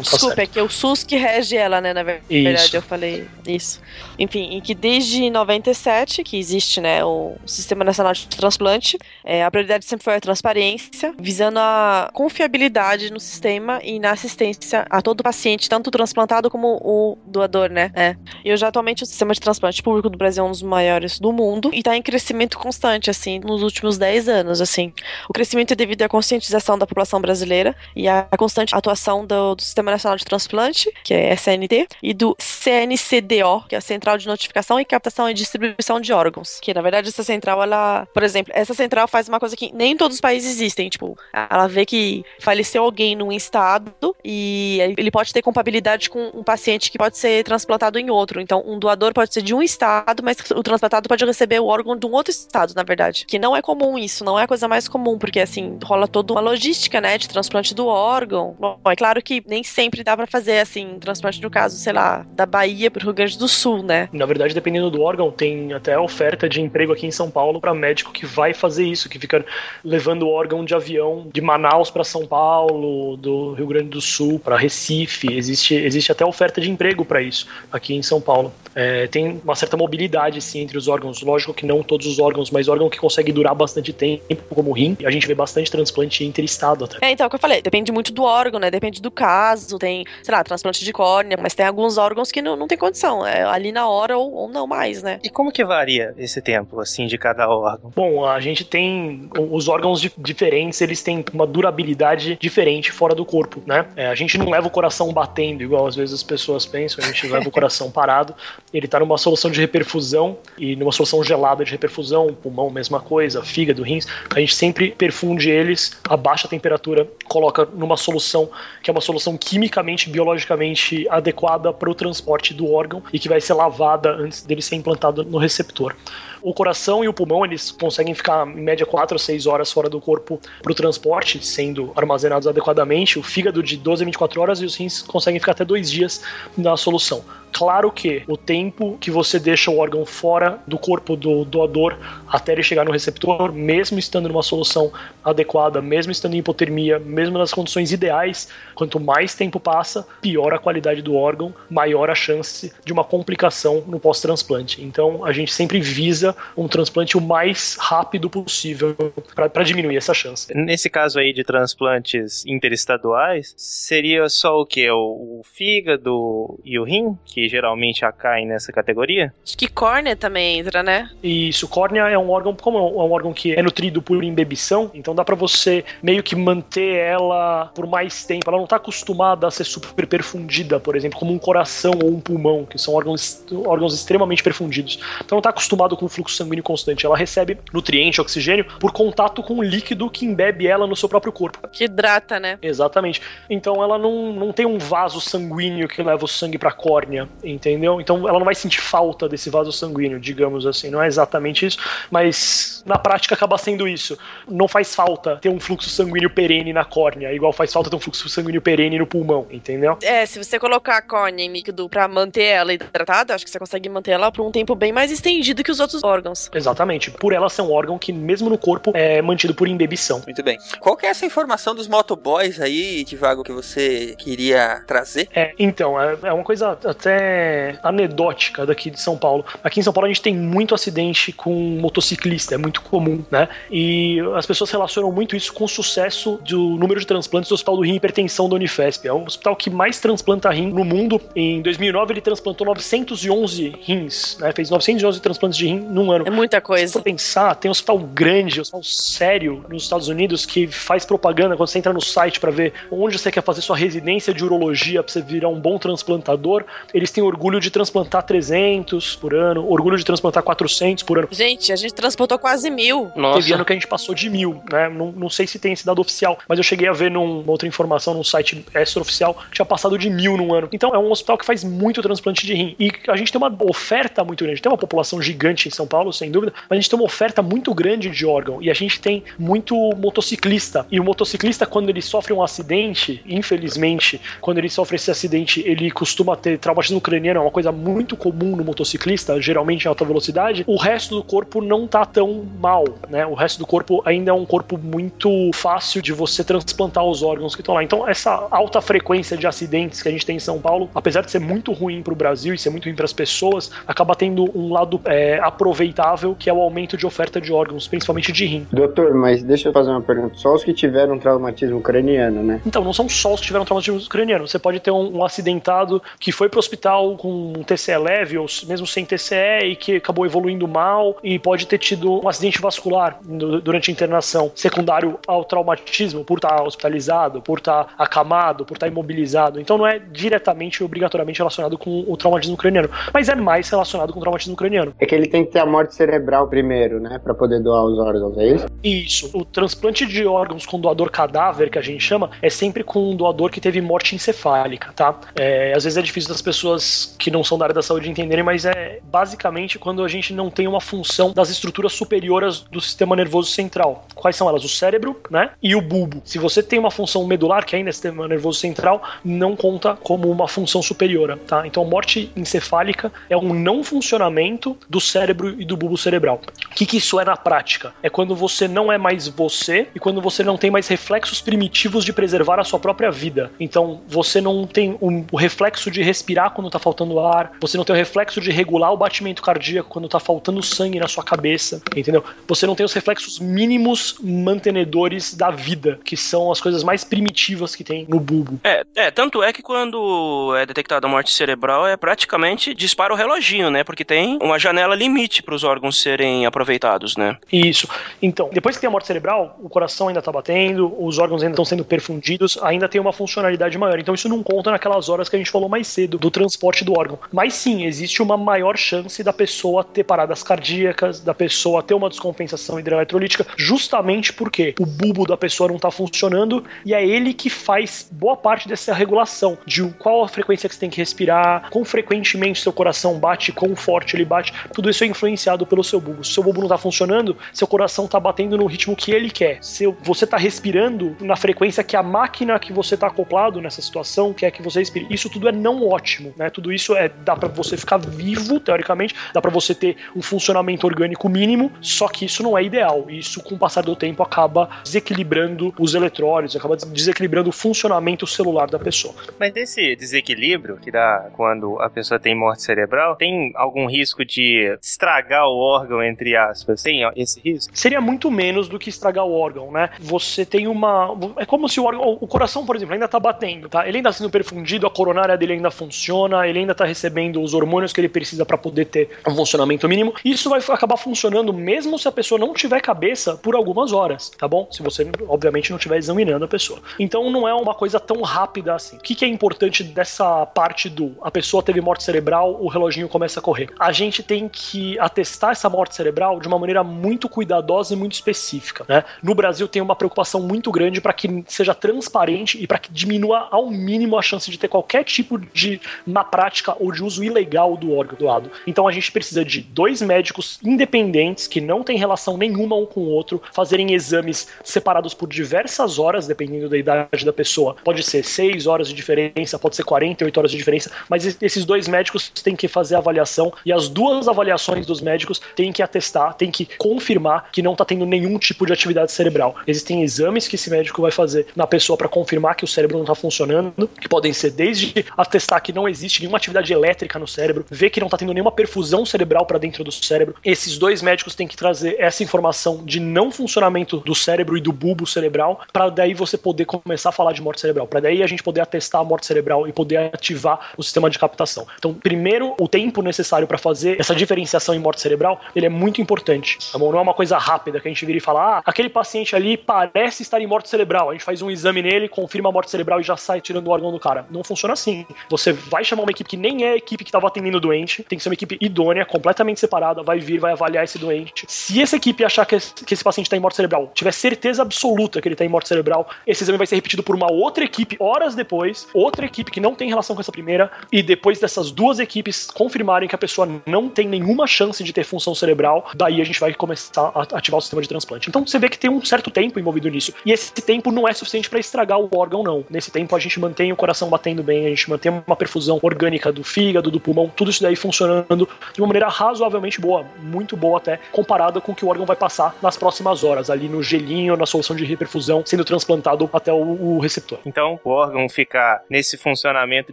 Desculpa, é que é o SUS que rege ela, né? Na verdade, isso. eu falei isso. Enfim, em que desde 97, que existe, né, o Sistema Nacional de Transplante, é, a prioridade sempre foi a transparência, visando a confiabilidade no sistema e na assistência a todo paciente, tanto o transplantado como o doador, né? É. E hoje, atualmente, o sistema de transplante público do Brasil é um dos maiores do mundo e está em crescimento constante, assim, nos últimos 10 anos, assim. O crescimento é devido à conscientização da população brasileira e à constante atuação do do, Sistema Nacional de Transplante, que é SNT, e do CNCDO, que é a Central de Notificação e Captação e Distribuição de Órgãos. Que na verdade essa central, ela, por exemplo, essa central faz uma coisa que nem todos os países existem. Tipo, ela vê que faleceu alguém num estado e ele pode ter compatibilidade com um paciente que pode ser transplantado em outro. Então, um doador pode ser de um estado, mas o transplantado pode receber o órgão de um outro estado, na verdade. Que não é comum isso, não é a coisa mais comum, porque assim, rola toda uma logística, né, de transplante do órgão. Bom, é claro que nem sempre dá para fazer, assim, transplante no caso, sei lá, da Bahia pro Rio Grande do Sul, né? Na verdade, dependendo do órgão, tem até oferta de emprego aqui em São Paulo para médico que vai fazer isso, que fica levando o órgão de avião de Manaus para São Paulo, do Rio Grande do Sul para Recife. Existe, existe até oferta de emprego para isso aqui em São Paulo. É, tem uma certa mobilidade, sim, entre os órgãos. Lógico que não todos os órgãos, mas órgão que consegue durar bastante tempo, como o rim. E a gente vê bastante transplante interestado até. É, então, é o que eu falei, depende muito do órgão, né? Depende do caso, tem, sei lá, transplante de córnea, mas tem alguns órgãos que não, não tem condição, é ali na hora ou, ou não mais, né? E como que varia esse tempo, assim, de cada órgão? Bom, a gente tem os órgãos diferentes, eles têm uma durabilidade diferente fora do corpo, né? É, a gente não leva o coração batendo, igual às vezes as pessoas pensam, a gente leva o coração parado, ele tá numa solução de reperfusão e numa solução gelada de reperfusão, pulmão, mesma coisa, fígado, rins, a gente sempre perfunde eles a baixa temperatura, coloca numa solução que é uma solução quimicamente, biologicamente adequada para o transporte do órgão e que vai ser lavada antes dele ser implantado no receptor. O coração e o pulmão, eles conseguem ficar em média 4 a 6 horas fora do corpo para o transporte, sendo armazenados adequadamente. O fígado de 12 a 24 horas e os rins conseguem ficar até dois dias na solução. Claro que o tempo que você deixa o órgão fora do corpo do doador até ele chegar no receptor, mesmo estando numa solução adequada, mesmo estando em hipotermia, mesmo nas condições ideais, quanto mais tempo passa, pior a qualidade do órgão, maior a chance de uma complicação no pós-transplante. Então a gente sempre visa um transplante o mais rápido possível para diminuir essa chance. Nesse caso aí de transplantes interestaduais, seria só o que? O, o fígado e o rim, que geralmente já caem nessa categoria? Acho que córnea também entra, né? Isso, córnea é um órgão, como é um órgão que é nutrido por imbebição, então dá para você meio que manter ela por mais tempo. Ela não tá acostumada a ser super perfundida, por exemplo, como um coração ou um pulmão, que são órgãos, órgãos extremamente perfundidos. Então não tá acostumado com o fluxo sanguíneo constante. Ela recebe nutriente, oxigênio, por contato com o líquido que embebe ela no seu próprio corpo. Que hidrata, né? Exatamente. Então ela não, não tem um vaso sanguíneo que leva o sangue pra córnea, entendeu? Então ela não vai sentir falta desse vaso sanguíneo, digamos assim. Não é exatamente isso, mas na prática acaba sendo isso. Não faz falta ter um fluxo sanguíneo perene na córnea, igual faz falta ter um fluxo sanguíneo perene no pulmão, entendeu? É, se você colocar a córnea em líquido pra manter ela hidratada, acho que você consegue manter ela por um tempo bem mais estendido que os outros órgãos. Exatamente. Por ela ser um órgão que, mesmo no corpo, é mantido por imbebição. Muito bem. Qual que é essa informação dos motoboys aí, Tivago, que você queria trazer? É, então, é, é uma coisa até anedótica daqui de São Paulo. Aqui em São Paulo a gente tem muito acidente com motociclista, é muito comum, né? E as pessoas relacionam muito isso com o sucesso do número de transplantes do Hospital do Rim e Hipertensão da Unifesp. É o hospital que mais transplanta rim no mundo. Em 2009 ele transplantou 911 rins, né? Fez 911 transplantes de rim num ano. É muita Se coisa. for pensar, tem um hospital grande, um hospital sério nos Estados Unidos que faz propaganda quando você entra no site para ver onde você quer fazer sua residência de urologia para você virar um bom transplantador. Eles têm orgulho de transplantar 300 por ano, orgulho de transplantar 400 por ano. Gente, a gente transportou quase mil. Teve Nossa, ano que a gente passou de mil, né? Não, não sei se tem esse dado oficial, mas eu cheguei a ver numa outra informação num site extra-oficial que tinha passado de mil num ano. Então é um hospital que faz muito transplante de rim. E a gente tem uma oferta muito grande. Tem uma população gigante em São Paulo, sem dúvida, mas a gente tem uma oferta muito grande de órgão. E a gente tem muito motociclista. E o motociclista, quando ele sofre um acidente, infelizmente, quando ele sofre esse acidente, ele costuma ter traumatismo craniano, é uma coisa muito comum no motociclista, geralmente em alta velocidade. O resto do corpo não tá tão mal, né? O resto do corpo ainda é um corpo muito fácil de você transplantar os órgãos que estão lá. Então, essa alta frequência de acidentes que a gente tem em São Paulo, apesar de ser muito ruim para o Brasil e ser muito ruim para as pessoas, acaba tendo um lado é, aproveitável, que é o aumento de oferta de órgãos, principalmente de rim. Doutor, mas deixa eu fazer uma pergunta. Só os que tiveram traumatismo craniano, né? Então, não são só os que tiveram traumatismo craniano. Você pode ter um, um acidentado que foi pro hospital com um TCE leve, ou mesmo sem TCE, e que acabou evoluindo mal, e pode ter tido um acidente vascular no- durante a internação, secundário ao traumatismo, por estar hospitalizado, por estar acamado, por estar imobilizado. Então, não é diretamente, obrigatoriamente relacionado com o traumatismo craniano, mas é mais relacionado com o traumatismo craniano. É que ele tem que ter a morte cerebral primeiro, né? Pra poder doar os órgãos, é isso? Isso. O transplante de órgãos com doador cadáver, que a gente chama, é sempre com um doador que teve morte encefálica, tá? É, às vezes é difícil das pessoas que não são da área da saúde entenderem, mas é basicamente quando a gente não tem uma função das estruturas superiores do sistema nervoso central. Quais são elas? O cérebro, né? E o bulbo. Se você tem uma função medular, que ainda é sistema nervoso central, não conta como uma função superior, tá? Então, morte encefálica é um não funcionamento do cérebro e do bulbo cerebral. O que, que isso é na prática? É quando você não é mais você e quando você não tem mais reflexos primitivos de preservar a sua própria vida. Então, você não tem um- o reflexo de respirar quando tá faltando ar, você não tem o reflexo de regular o batimento cardíaco quando tá faltando sangue na sua cabeça, entendeu? Você não tem os reflexos mínimos mantenedores da vida, que são as coisas mais primitivas que tem no bulbo. É, é, tanto é que quando é detectada a morte cerebral, é praticamente dispara o reloginho, né? Porque tem uma janela limite para os órgãos serem aproveitados, né? Isso. Então, depois que tem a morte cerebral, o coração ainda tá batendo, os órgãos ainda estão sendo perfundidos, ainda tem uma funcionalidade maior. Então, isso não conta naquelas horas que a gente falou mais cedo do transporte do órgão. Mas sim, existe uma maior chance da pessoa ter paradas cardíacas, da pessoa ter uma descompensação hidroeletrolítica, justamente porque o bulbo da pessoa não tá funcionando e é ele que faz boa parte dessa regulação de qual a frequência que você tem que respirar, quão frequentemente seu coração bate, quão forte ele bate. Tudo isso é influenciado pelo seu bulbo. Se seu bulbo não tá funcionando, seu coração tá batendo no ritmo que ele quer. Se você tá respirando na frequência que a máquina que você tá acoplado nessa situação quer que você respire. Isso tudo é não ótimo, né? Tudo isso é dá para você ficar vivo, teoricamente, dá para você ter um funcionamento orgânico mínimo, só que isso não é ideal. Isso com o passar do tempo acaba desequilibrando os eletrólitos, acaba desequilibrando o funcionamento celular da pessoa. Mas desse desequilíbrio que dá quando a pessoa tem morte cerebral, tem algum risco de estragar o órgão, entre aspas? Tem esse risco? Seria muito menos do que estragar o órgão, né? Você tem uma. É como se o órgão. O coração, por exemplo, ainda tá batendo, tá? Ele ainda tá sendo perfundido, a coronária dele ainda funciona, ele ainda tá recebendo os hormônios que ele precisa para poder ter um funcionamento mínimo. Isso vai acabar funcionando mesmo se a pessoa não tiver cabeça por algumas horas, tá bom? Se você, obviamente, não estiver examinando a pessoa. Então não é uma coisa tão rápida assim. O que, que é importante dessa parte do a pessoa teve morte cerebral, o reloginho começa a correr? A gente tem que atestar essa morte cerebral de uma maneira muito cuidadosa e muito específica, né? No Brasil tem uma preocupação muito grande para que seja transparente e para que diminua ao mínimo a chance de ter qualquer tipo de má prática ou de uso ilegal do órgão doado. Então a gente precisa de dois médicos independentes que não têm relação nenhuma um com o outro, fazerem exames separados por diversas horas, dependendo da idade da pessoa. Pode ser 6 horas de diferença, pode ser 48 horas de diferença, mas esses dois médicos têm que fazer a avaliação e as duas avaliações dos médicos têm que atestar, têm que confirmar que não está tendo nenhum tipo de atividade cerebral. Existem exames que esse médico vai fazer na pessoa para confirmar que o cérebro não está funcionando, que podem ser desde atestar que não existe nenhuma atividade elétrica no cérebro, ver que não está tendo nenhuma perfusão cerebral para dentro do cérebro. Esses dois médicos têm que trazer essa informação de não funcionamento do cérebro e do bulbo cerebral, para daí você poder começar a falar de morte cerebral, para daí a gente poder atestar a morte cerebral e poder ativar o sistema de captação. Então, primeiro, o tempo necessário para fazer essa diferenciação morte cerebral, ele é muito importante. Tá bom? Não é uma coisa rápida que a gente vira e fala, ah, aquele paciente ali parece estar em morte cerebral. A gente faz um exame nele, confirma a morte cerebral e já sai tirando o órgão do cara. Não funciona assim. Você vai chamar uma equipe que nem é a equipe que estava atendendo o doente, tem que ser uma equipe idônea, completamente separada, vai vir, vai avaliar esse doente. Se essa equipe achar que esse, que esse paciente está em morte cerebral, tiver certeza absoluta que ele está em morte cerebral, esse exame vai ser repetido por uma outra equipe horas depois, outra equipe que não tem relação com essa primeira, e depois dessas duas equipes confirmarem que a pessoa não tem nenhuma chance de ter função cerebral, daí a gente vai começar a ativar o sistema de transplante. Então você vê que tem um certo tempo envolvido nisso. E esse tempo não é suficiente para estragar o órgão, não. Nesse tempo a gente mantém o coração batendo bem, a gente mantém uma perfusão orgânica do fígado, do pulmão, tudo isso daí funcionando de uma maneira razoavelmente boa, muito boa até, comparada com o que o órgão vai passar nas próximas horas, ali no gelinho, na solução de reperfusão, sendo transplantado até o, receptor. Então, o órgão ficar nesse funcionamento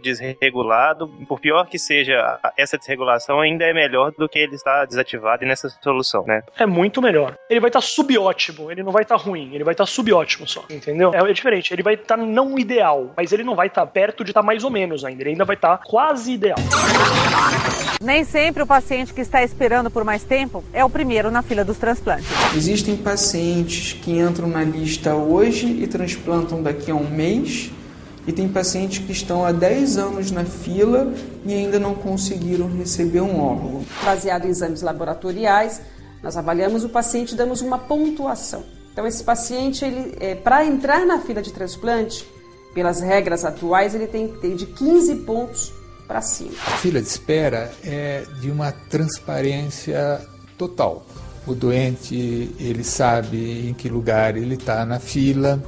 desregulado, por pior que seja essa desregulação, ainda é melhor do que ele estar desativado e nessa solução, né? É muito melhor. Ele vai estar subótimo, ele não vai estar ruim, ele vai estar subótimo só, entendeu? É, é diferente, ele vai estar não ideal, mas ele não vai estar perto de estar mais ou menos ainda, ele ainda vai estar quase ideal. Nem sempre o paciente que está esperando por mais tempo é o primeiro na fila dos transplantes. Existem pacientes que entram na lista hoje e transplantam daqui a um mês. E tem pacientes que estão há 10 anos na fila e ainda não conseguiram receber um órgão. Baseado em exames laboratoriais, nós avaliamos o paciente e damos uma pontuação. Então, esse paciente, ele, é, para entrar na fila de transplante, pelas regras atuais, ele tem que ter de 15 pontos para cima. A fila de espera é de uma transparência total. O doente ele sabe em que lugar ele está na fila,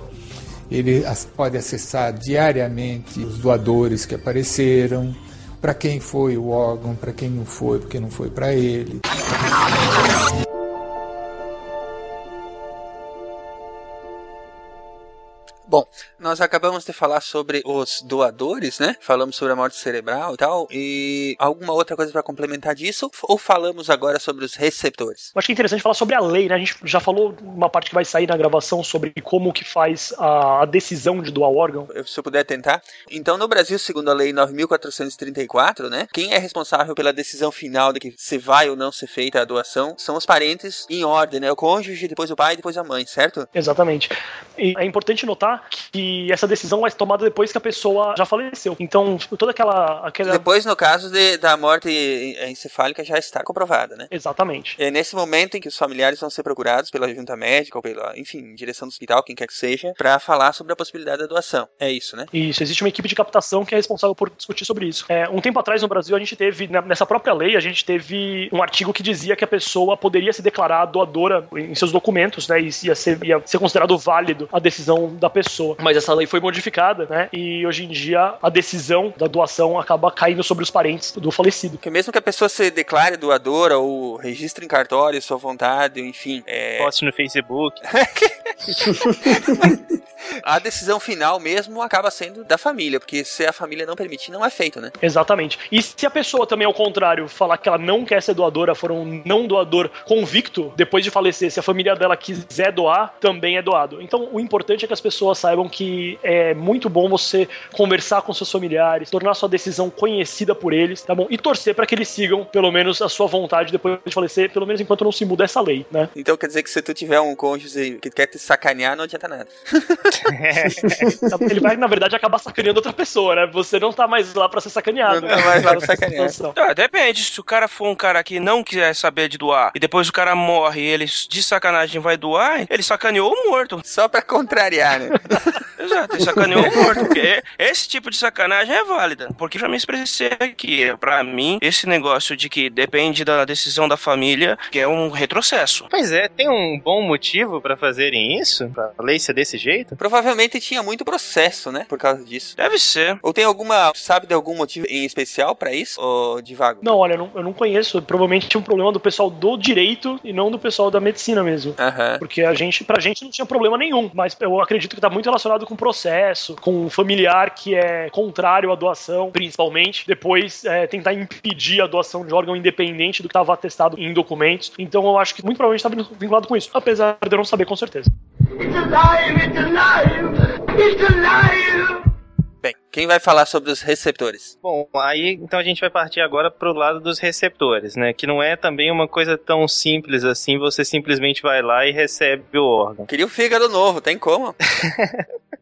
ele pode acessar diariamente os doadores que apareceram, para quem foi o órgão, para quem não foi, porque não foi para ele. Bom, nós acabamos de falar sobre os doadores, né? Falamos sobre a morte cerebral e tal. E alguma outra coisa para complementar disso? Ou falamos agora sobre os receptores? Eu acho que é interessante falar sobre a lei, né? A gente já falou uma parte que vai sair na gravação sobre como que faz a decisão de doar o órgão. Se eu puder tentar. Então, no Brasil, segundo a lei 9434, né? Quem é responsável pela decisão final de que se vai ou não ser feita a doação são os parentes em ordem, né? O cônjuge, depois o pai, depois a mãe, certo? Exatamente. E é importante notar que e essa decisão é tomada depois que a pessoa já faleceu. Então, toda aquela. aquela... Depois, no caso de, da morte encefálica, já está comprovada, né? Exatamente. É nesse momento em que os familiares vão ser procurados pela junta médica ou pela, enfim, direção do hospital, quem quer que seja, para falar sobre a possibilidade da doação. É isso, né? Isso, existe uma equipe de captação que é responsável por discutir sobre isso. É, um tempo atrás no Brasil a gente teve, nessa própria lei, a gente teve um artigo que dizia que a pessoa poderia se declarar doadora em seus documentos, né? E ia ser, ia ser considerado válido a decisão da pessoa. Mas essa lei foi modificada, né? E hoje em dia a decisão da doação acaba caindo sobre os parentes do falecido. Porque mesmo que a pessoa se declare doadora ou registre em cartório sua vontade, enfim. É... Poste no Facebook. a decisão final mesmo acaba sendo da família, porque se a família não permitir, não é feito, né? Exatamente. E se a pessoa também, ao contrário, falar que ela não quer ser doadora, for um não doador convicto, depois de falecer, se a família dela quiser doar, também é doado. Então, o importante é que as pessoas saibam que é muito bom você conversar com seus familiares, tornar sua decisão conhecida por eles, tá bom? E torcer para que eles sigam, pelo menos, a sua vontade depois de falecer, pelo menos enquanto não se muda essa lei, né? Então quer dizer que se tu tiver um cônjuge que quer te sacanear, não adianta nada. Ele vai, na verdade, acabar sacaneando outra pessoa, né? Você não tá mais lá pra ser sacaneado. Não tá mais lá pra sacanear. Ah, depende. Se o cara for um cara que não quiser saber de doar e depois o cara morre e ele de sacanagem vai doar, ele sacaneou o morto. Só pra contrariar, né? Exato, ele sacaneou o morto. Porque esse tipo de sacanagem é válida. Porque já me expressei aqui. Pra mim, esse negócio de que depende da decisão da família, que é um retrocesso. Pois é, tem um bom motivo para fazerem isso? Pra lei ser desse jeito? Provavelmente tinha muito processo, né? Por causa disso. Deve ser. Ou tem alguma, sabe de algum motivo em especial para isso? Ou de vago? Não, olha, eu não, eu não conheço. Provavelmente tinha um problema do pessoal do direito e não do pessoal da medicina mesmo. Uhum. Porque a gente, pra gente não tinha problema nenhum. Mas eu acredito que tá muito relacionado com processo, com um familiar que é contrário à doação, principalmente. Depois é, tentar impedir a doação de órgão independente do que estava atestado em documentos. Então eu acho que muito provavelmente estava vinculado com isso. Apesar de eu não saber com certeza. It's alive, it's alive, it's alive. Bem, quem vai falar sobre os receptores? Bom, aí então a gente vai partir agora pro lado dos receptores, né? Que não é também uma coisa tão simples assim, você simplesmente vai lá e recebe o órgão. Queria o fígado novo, tem como?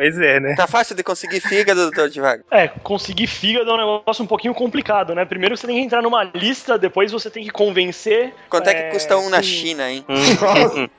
Pois é, né? Tá fácil de conseguir fígado, doutor Divago? É, conseguir fígado é um negócio um pouquinho complicado, né? Primeiro você tem que entrar numa lista, depois você tem que convencer. Quanto é, que custa um na China, hein? Nossa!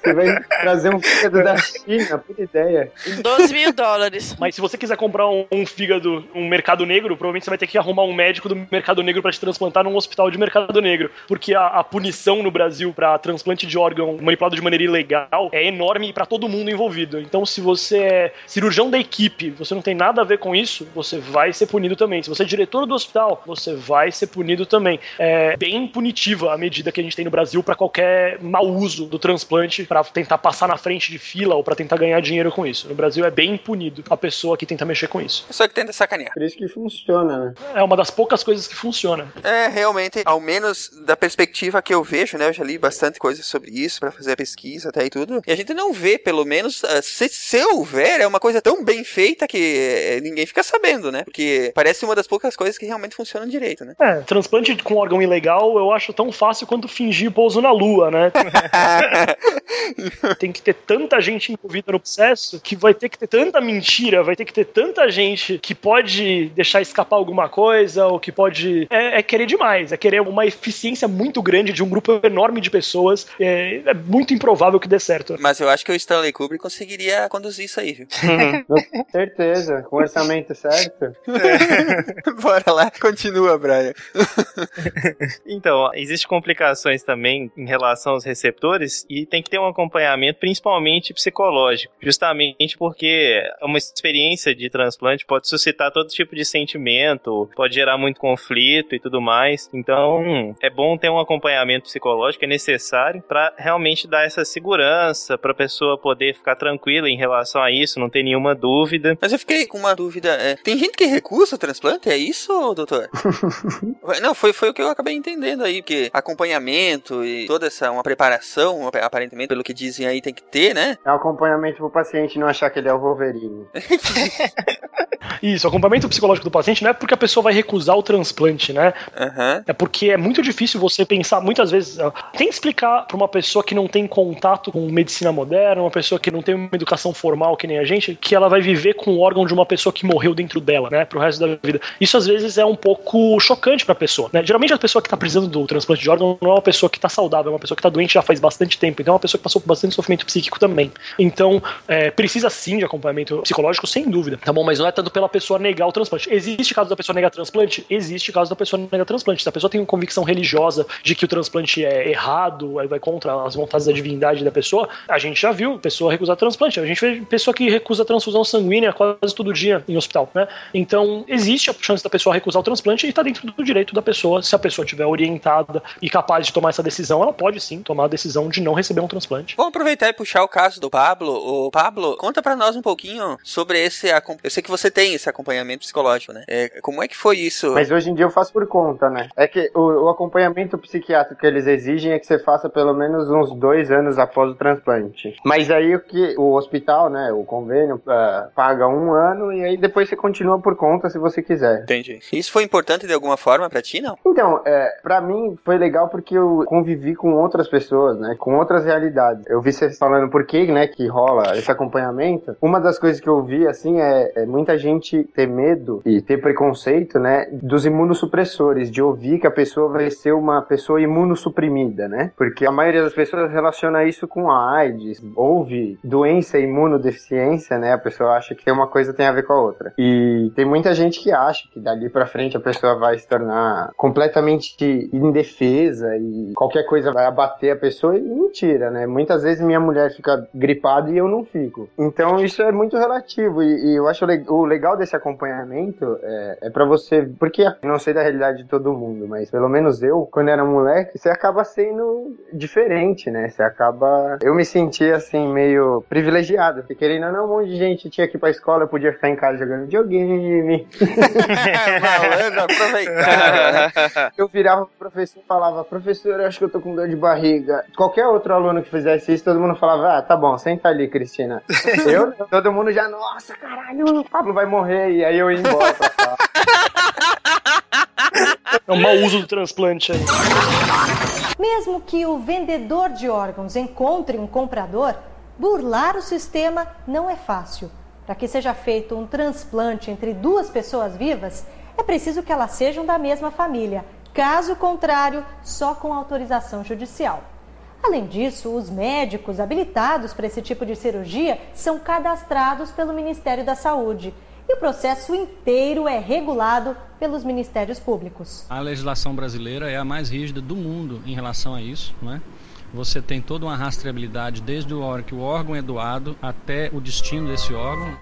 você vai trazer um fígado da China, puta ideia. 12 mil dólares. Mas se você quiser comprar um, um, fígado, um mercado negro, provavelmente você vai ter que arrumar um médico do mercado negro para te transplantar num hospital de mercado negro. Porque a, a punição no Brasil para transplante de órgão manipulado de maneira ilegal é enorme para todo mundo envolvido. Então, se você é cirurgião da equipe, você não tem nada a ver com isso, você vai ser punido também. Se você é diretor do hospital, você vai ser punido também. É bem punitiva a medida que a gente tem no Brasil para qualquer mau uso do transplante para tentar passar na frente de fila ou para tentar ganhar dinheiro com isso. No Brasil é bem punido a pessoa que tenta mexer com isso. Pessoa que tenta sacanear. Por isso que funciona, né? É uma das poucas coisas que funciona. É, realmente, ao menos da perspectiva que eu vejo, né? Eu já li bastante coisa sobre isso para fazer a pesquisa até e tudo. E a gente não vê, pelo menos, ah, se, se houver, é uma coisa tão bem feita que eh, ninguém fica sabendo, né? Porque parece uma das poucas coisas que realmente funcionam direito, né? É, transplante com órgão ilegal eu acho tão fácil quanto fingir pouso na lua, né? Tem que ter tanta gente envolvida no processo que vai ter que ter tanta mentira, vai ter que ter tanta gente que pode deixar escapar alguma coisa ou que pode. É, é querer demais, é querer uma eficiência muito grande de um grupo enorme de pessoas. É, é muito improvável que dê certo. Mas eu acho que o Stanley Kubrick conseguiria conduzir isso aí, viu? Certeza, com o orçamento certo. É. Bora lá, continua, Brian. então, existem complicações também em relação aos receptores e tem que ter um acompanhamento, principalmente psicológico, justamente porque uma experiência de transplante pode suscitar todo tipo de sentimento, pode gerar muito conflito e tudo mais. Então, é bom ter um acompanhamento psicológico, é necessário para realmente dar essa segurança para a pessoa poder ficar tranquila em relação a isso, não ter nenhuma dúvida. Mas eu fiquei com uma dúvida. É, tem gente que recusa o transplante? É isso, doutor? Não, foi, foi o que eu acabei entendendo aí, que acompanhamento e toda essa uma preparação, aparentemente, pelo que dizem aí, tem que ter, né? É um acompanhamento pro paciente não achar que ele é o Wolverine. Isso, acompanhamento psicológico do paciente não é porque a pessoa vai recusar o transplante, né? Uhum. É porque é muito difícil você pensar, muitas vezes, tem que explicar para uma pessoa que não tem contato com medicina moderna, uma pessoa que não tem uma educação formal, que nem a gente, que ela vai viver com o órgão de uma pessoa que morreu dentro dela, né, pro resto da vida. Isso às vezes é um pouco chocante pra pessoa, né? Geralmente a pessoa que tá precisando do transplante de órgão não é uma pessoa que tá saudável, é uma pessoa que tá doente já faz bastante tempo, então é uma pessoa que passou por bastante sofrimento psíquico também. Então, é, precisa sim de acompanhamento psicológico, sem dúvida, tá bom? Mas não é tanto pela pessoa negar o transplante. Existe caso da pessoa negar transplante? Existe caso da pessoa negar transplante. Se a pessoa tem uma convicção religiosa de que o transplante é errado, aí vai contra as vontades da divindade da pessoa, a gente já viu pessoa recusar transplante. A gente vê pessoa que recusa transfusão sanguínea quase todo dia em hospital, né? Então, existe a chance da pessoa recusar o transplante e tá dentro do direito da pessoa. Se a pessoa tiver orientada e capaz de tomar essa decisão, ela pode sim tomar a decisão de não receber um transplante. Vamos aproveitar e puxar o caso do Pablo. O Pablo, conta pra nós um pouquinho sobre esse. Eu sei que você tem esse acompanhamento psicológico, né? É, como é que foi isso? Mas hoje em dia eu faço por conta, né? É que o, o acompanhamento psiquiátrico que eles exigem é que você faça pelo menos uns dois anos após o transplante. Mas aí o que o hospital, né, o convênio, ah, paga um ano e aí depois você continua por conta se você quiser. Entendi. Isso foi importante de alguma forma pra ti, não? Então, é, para mim foi legal porque eu convivi com outras pessoas, né, com outras realidades. Eu vi vocês falando por que, né, que rola esse acompanhamento. Uma das coisas que eu vi, assim, é, é muita gente ter medo e ter preconceito, né, dos imunossupressores, de ouvir que a pessoa vai ser uma pessoa imunossuprimida, né, porque a maioria das pessoas relaciona isso com a AIDS, ouve doença e imunodeficiência, né, a pessoa acha que uma coisa tem a ver com a outra. E tem muita gente que acha que dali pra frente a pessoa vai se tornar completamente indefesa e qualquer coisa vai abater a pessoa e mentira, né? Muitas vezes minha mulher fica gripada e eu não fico. Então isso é muito relativo e, e eu acho le- o legal desse acompanhamento é, é para você, porque não sei da realidade de todo mundo, mas pelo menos eu, quando era moleque, você acaba sendo diferente, né? Você acaba, eu me senti assim meio privilegiado, porque querendo não, um monte de gente tinha que ir pra escola, eu podia ficar em casa jogando videogame. Malandro, aproveitava, né? Eu virava pro professor e falava, professor, eu acho que eu tô com dor de barriga. Qualquer outro aluno que fizesse isso, todo mundo falava, ah, tá bom, senta ali, Cristina. eu, todo mundo já, nossa, caralho, o Pablo vai morrer. E aí eu ia embora pra cá. É um mau uso do transplante aí. Mesmo que o vendedor de órgãos encontre um comprador, burlar o sistema não é fácil. Para que seja feito um transplante entre duas pessoas vivas, é preciso que elas sejam da mesma família. Caso contrário, só com autorização judicial. Além disso, os médicos habilitados para esse tipo de cirurgia são cadastrados pelo Ministério da Saúde. E o processo inteiro é regulado pelos ministérios públicos. A legislação brasileira é a mais rígida do mundo em relação a isso, não é? Você tem toda uma rastreabilidade desde a hora que o órgão é doado até o destino desse órgão.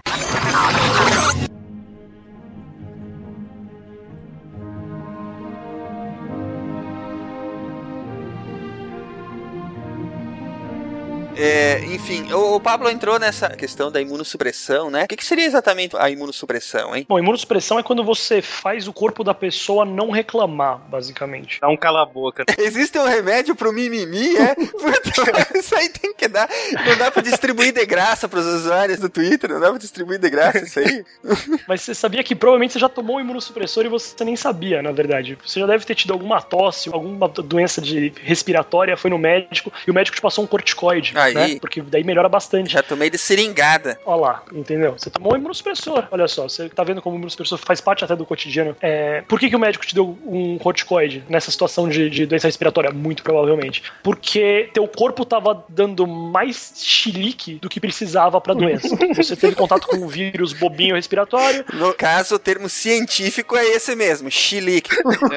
É, enfim, o, o Pablo entrou nessa questão da imunossupressão, né? O que, que seria exatamente a imunossupressão, hein? Bom, imunossupressão é quando você faz o corpo da pessoa não reclamar, basicamente. Dá um cala-boca. Existe um remédio pro mimimi, é? Isso aí tem que dar. Não dá pra distribuir de graça pros usuários do Twitter, não dá pra distribuir de graça isso aí. Mas você sabia que provavelmente você já tomou um imunossupressor e você nem sabia, na verdade. Você já deve ter tido alguma tosse, alguma doença de respiratória, foi no médico e o médico te passou um corticoide, Aí. né? Porque daí melhora bastante. Já tomei de seringada. Olha lá, entendeu? Você tomou um imunossupressor. Olha só, você tá vendo como o imunossupressor faz parte até do cotidiano. É, por que, que o médico te deu um corticoide nessa situação de, de doença respiratória? Muito provavelmente. Porque teu corpo tava dando mais chilique do que precisava pra doença. Você teve contato com um vírus bobinho respiratório. No caso, o termo científico é esse mesmo, chilique.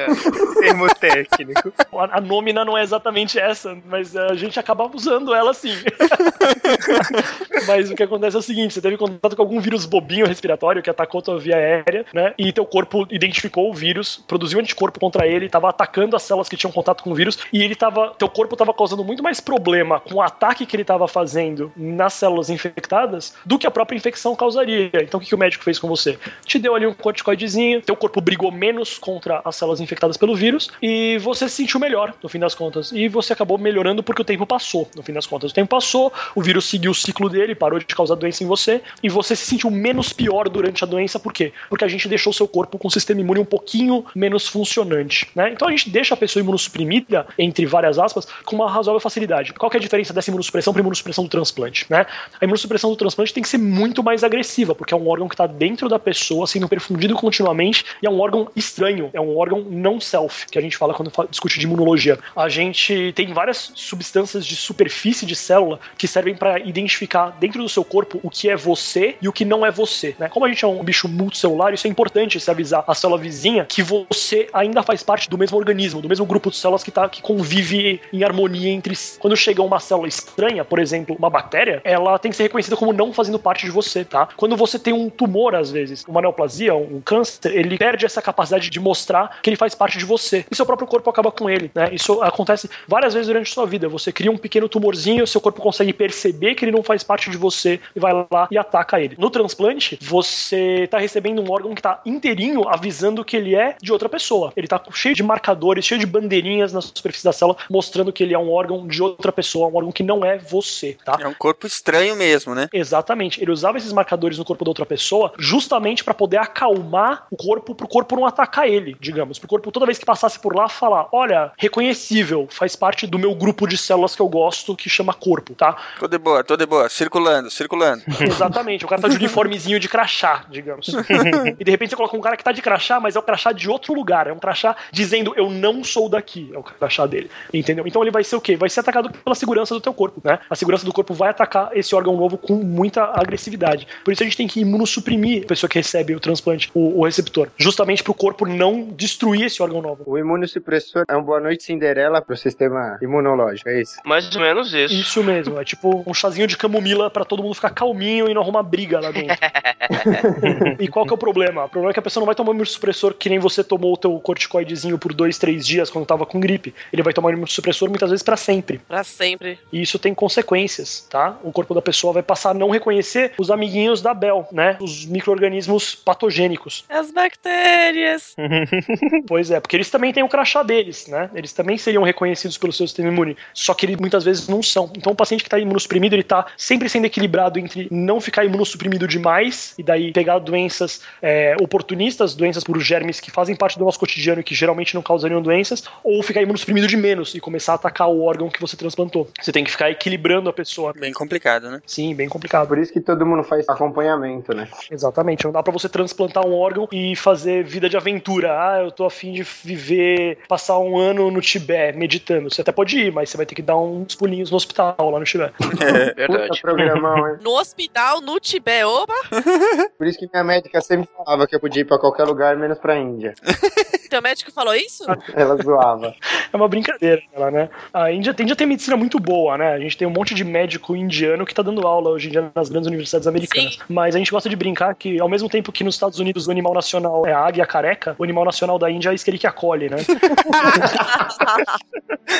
termo técnico. A, a nômina não é exatamente essa, mas a gente acaba usando ela sim. mas o que acontece é o seguinte: você teve contato com algum vírus bobinho respiratório que atacou tua via aérea, né? E teu corpo identificou o vírus, produziu anticorpo contra ele, tava atacando as células que tinham contato com o vírus, e ele tava. Teu corpo tava causando muito mais problema com o ataque que ele tava fazendo nas células infectadas do que a própria infecção causaria. Então o que, que o médico fez com você? Te deu ali um corticoidezinho, teu corpo brigou menos contra as células infectadas pelo vírus, e você se sentiu melhor, no fim das contas. E você acabou melhorando porque o tempo passou, no fim das contas. O tempo passou, o vírus seguiu o ciclo dele, parou de causar doença em você, e você se sentiu menos pior durante a doença, por quê? Porque a gente deixou o seu corpo com um sistema imune um pouquinho menos funcionante, né? Então a gente deixa a pessoa imunossuprimida, entre várias aspas, com uma razoável facilidade. Qual que é a diferença dessa imunossupressão para imunossupressão do transplante, né? A imunossupressão do transplante tem que ser muito mais agressiva, porque é um órgão que está dentro da pessoa, sendo perfundido continuamente, e é um órgão estranho, é um órgão não self, que a gente fala quando discute de imunologia. A gente tem várias substâncias de superfície de célula que servem para identificar dentro do seu corpo o que é você e o que não é você, né? Como a gente é um bicho multicelular, isso é importante se avisar a célula vizinha que você ainda faz parte do mesmo organismo, do mesmo grupo de células que, tá, que convive em harmonia entre si. Quando chega uma célula estranha, por exemplo, uma bactéria, ela tem que ser reconhecida como não fazendo parte de você, tá? Quando você tem um tumor, às vezes, uma neoplasia, um câncer, ele perde essa capacidade de mostrar que ele faz parte de você. E seu próprio corpo acaba com ele, né? Isso acontece várias vezes durante a sua vida. Você cria um pequeno tumorzinho, seu corpo consegue perceber que ele não faz parte de você e vai lá e ataca ele. No transplante, você tá recebendo um órgão que tá inteirinho avisando que ele é de outra pessoa. Ele tá cheio de marcadores, cheio de bandeirinhas na superfície da célula, mostrando que ele é um órgão de outra pessoa, um órgão que não é você, tá? É um corpo estranho mesmo, né? Exatamente. Ele usava esses marcadores no corpo da outra pessoa justamente para poder acalmar o corpo pro corpo não atacar ele, digamos. Pro corpo toda vez que passasse por lá falar: "Olha, reconhecível, faz parte do meu grupo de células que eu gosto que chama corpo", tá? Tô de boa, tô de boa, circulando, circulando. Exatamente. O cara tá de uniformezinho de crachá, digamos. e de repente você coloca um cara que tá de crachá, mas é o crachá de outro lugar, é um crachá dizendo eu não sou daqui, é o crachá dele. Entendeu? Então ele vai ser o quê? Vai ser atacado pela segurança do teu corpo, né? A segurança do corpo vai atacar esse órgão novo com muita agressividade. Por isso a gente tem que imunossuprimir a pessoa que recebe o transplante, o, o receptor, justamente pro corpo não destruir esse órgão novo. O imunossupressor é um boa noite Cinderela pro sistema imunológico, é isso? Mais ou menos isso. Isso mesmo, é tipo um chazinho de camomila para todo mundo ficar calminho e não arrumar briga lá dentro. e qual que é o problema? O problema é que a pessoa não vai tomar um imunossupressor que nem você tomou o teu corticoidezinho por dois, três dias quando tava com gripe. Ele vai tomar um imunossupressor muitas vezes para sempre. Pra sempre. E isso tem consequências, tá? O corpo da pessoa vai passar a não reconhecer os amiguinhos da Bel, né? Os micro-organismos patogênicos. As bactérias. pois é, porque eles também têm o crachá deles, né? Eles também seriam reconhecidos pelo seu sistema imune. Só que eles muitas vezes não são. Então o paciente que tá imunossuprimido, ele tá sempre sendo equilibrado entre não ficar imunossuprimido demais e daí pegar doenças é, oportunistas, doenças por germes que fazem parte do nosso cotidiano e que geralmente não causariam doenças, ou ficar imunossuprimido de menos e começar a atacar o órgão que você transplantou. Você tem que ficar equilibrando a pessoa. Bem complicado, né? Sim, bem complicado. Por isso que todo mundo faz acompanhamento, né? Exatamente. Não dá pra você transplantar um órgão e fazer vida de aventura. Ah, eu tô afim de viver, passar um ano no Tibete meditando. Você até pode ir, mas você vai ter que dar uns pulinhos no hospital lá no Tibete. É, verdade. Programão, hein? No hospital, no Tibete, opa! Por isso que minha médica sempre falava que eu podia ir pra qualquer lugar, menos pra Índia. Teu médico falou isso? Ela zoava. É uma brincadeira, ela, né? A Índia tende a ter medicina muito boa, né? A gente tem um monte de médico indiano que tá dando aula hoje em dia nas grandes universidades americanas. Sim. Mas a gente gosta de brincar que, ao mesmo tempo que nos Estados Unidos o animal nacional é a águia careca, o animal nacional da Índia é a coli, né?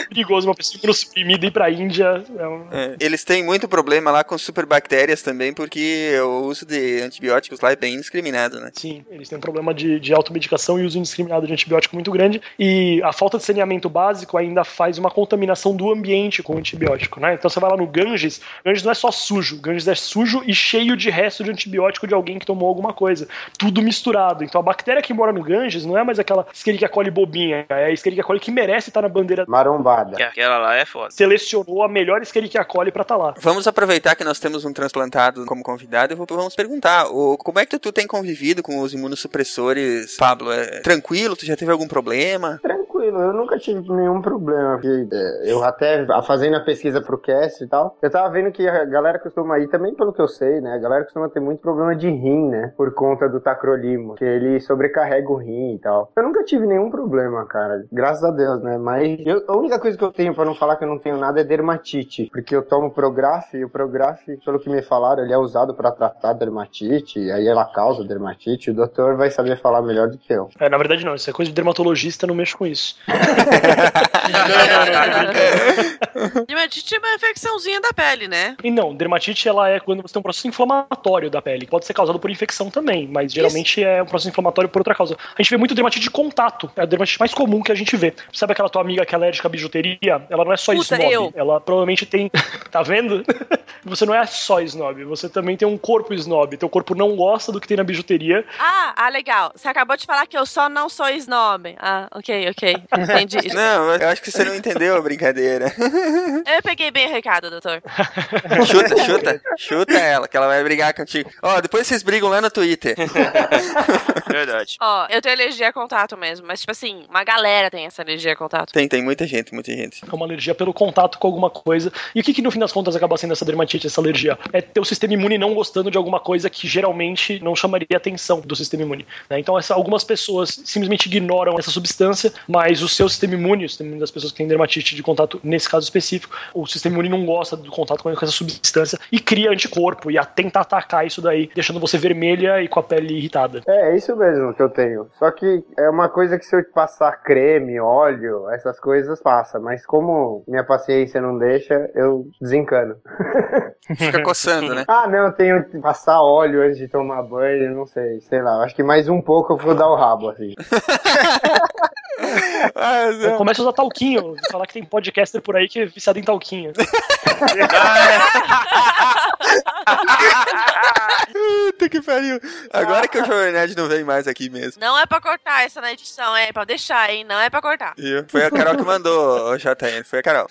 Perigoso uma pessoa imunossuprimida ir pra Índia. Um... É, Eles têm muito problema lá com superbactérias também, porque o uso de antibióticos lá é bem indiscriminado, né? Sim, eles têm um problema de, de automedicação e uso indiscriminado de antibiótico muito grande. E a falta de saneamento básico ainda faz uma contaminação do ambiente com antibiótico, né? Então você vai lá no Ganges, Ganges não é só sujo, Ganges é sujo e cheio de resto de antibiótico de alguém que tomou alguma coisa. Tudo misturado. Então a bactéria que mora no Ganges não é mais aquela Escherichia coli bobinha, é a Escherichia coli que merece estar na bandeira. Marombada. Que Aquela lá é foda. Selecionou a melhor Escherichia coli pra estar lá. Vamos aproveitar que nós temos um transplantado como convidado e vamos perguntar, o, como é que tu tem convivido com os imunossupressores, Pablo? É tranquilo? Tu já teve algum problema? Tranquilo, eu nunca tive nenhum problema. porque, é, Eu até fazendo a pesquisa pro cast e tal, eu tava vendo que a galera costuma ir, também pelo que eu sei, né? A galera costuma ter muito problema de rim, né? Por conta do tacrolimo, que ele sobrecarrega o rim e tal. Eu nunca tive nenhum problema, cara. Graças a Deus, né? Mas eu- a única coisa que eu tenho pra não falar que eu não tenho nada é dermatite. Porque eu tomo Prograf e o Prograf, pelo que me falaram, ele é usado pra tratar dermatite, e aí ela causa dermatite. O doutor vai saber falar melhor do que eu. É, na verdade não, isso é coisa de dermatologista, não mexo com isso. Isso. Dermatite é uma infecçãozinha da pele, né? E não, dermatite ela é quando você tem um processo inflamatório da pele. Pode ser causado por infecção também, mas geralmente é um processo inflamatório por outra causa. A gente vê muito dermatite de contato. É a dermatite mais comum que a gente vê. Sabe aquela tua amiga que é alérgica à bijuteria? Ela não é só Puta, snob. eu. Ela provavelmente tem. tá vendo? você não é só snob, você também tem um corpo snob. Teu corpo não gosta do que tem na bijuteria. Ah, ah, legal. Você acabou de falar que eu só não sou snob. Ah, ok, ok. Entendi. Não, mas eu acho que você não entendeu a brincadeira. Eu peguei bem o recado, doutor. chuta, chuta. Chuta ela, que ela vai brigar contigo. Ó, depois vocês brigam lá no Twitter. Verdade. Ó, eu tenho alergia a contato mesmo, mas tipo assim, uma galera tem essa alergia a contato. Tem, tem muita gente, muita gente. É uma alergia pelo contato com alguma coisa. E o que, que no fim das contas acaba sendo essa dermatite, essa alergia? É ter o sistema imune não gostando de alguma coisa que geralmente não chamaria a atenção do sistema imune. né? Então, essa- algumas pessoas simplesmente ignoram essa substância, mas o seu sistema imune, o sistema imune das pessoas que têm dermatite de contato, nesse caso específico, o sistema imune não gosta do contato com essa substância e cria anticorpo e a- tenta atacar isso daí, deixando você vermelha e com a pele irritada. É, é isso mesmo que eu tenho. Só que é uma coisa que se eu passar creme, óleo, essas coisas passa. Mas como minha paciência não deixa, eu desencano. Fica coçando, né? Ah, não, eu tenho que passar óleo antes de tomar banho, não sei, sei lá. Acho que mais um pouco eu vou dar o rabo, assim. Eu começo a usar talquinho, falar que tem podcaster por aí que é viciado em talquinho. Puta que pariu. Agora que o Jovem Nerd não vem mais aqui mesmo. Não é pra cortar essa na edição, é pra deixar, hein? Não é pra cortar. Viu? Foi a Carol que mandou, o JN. Foi a Carol.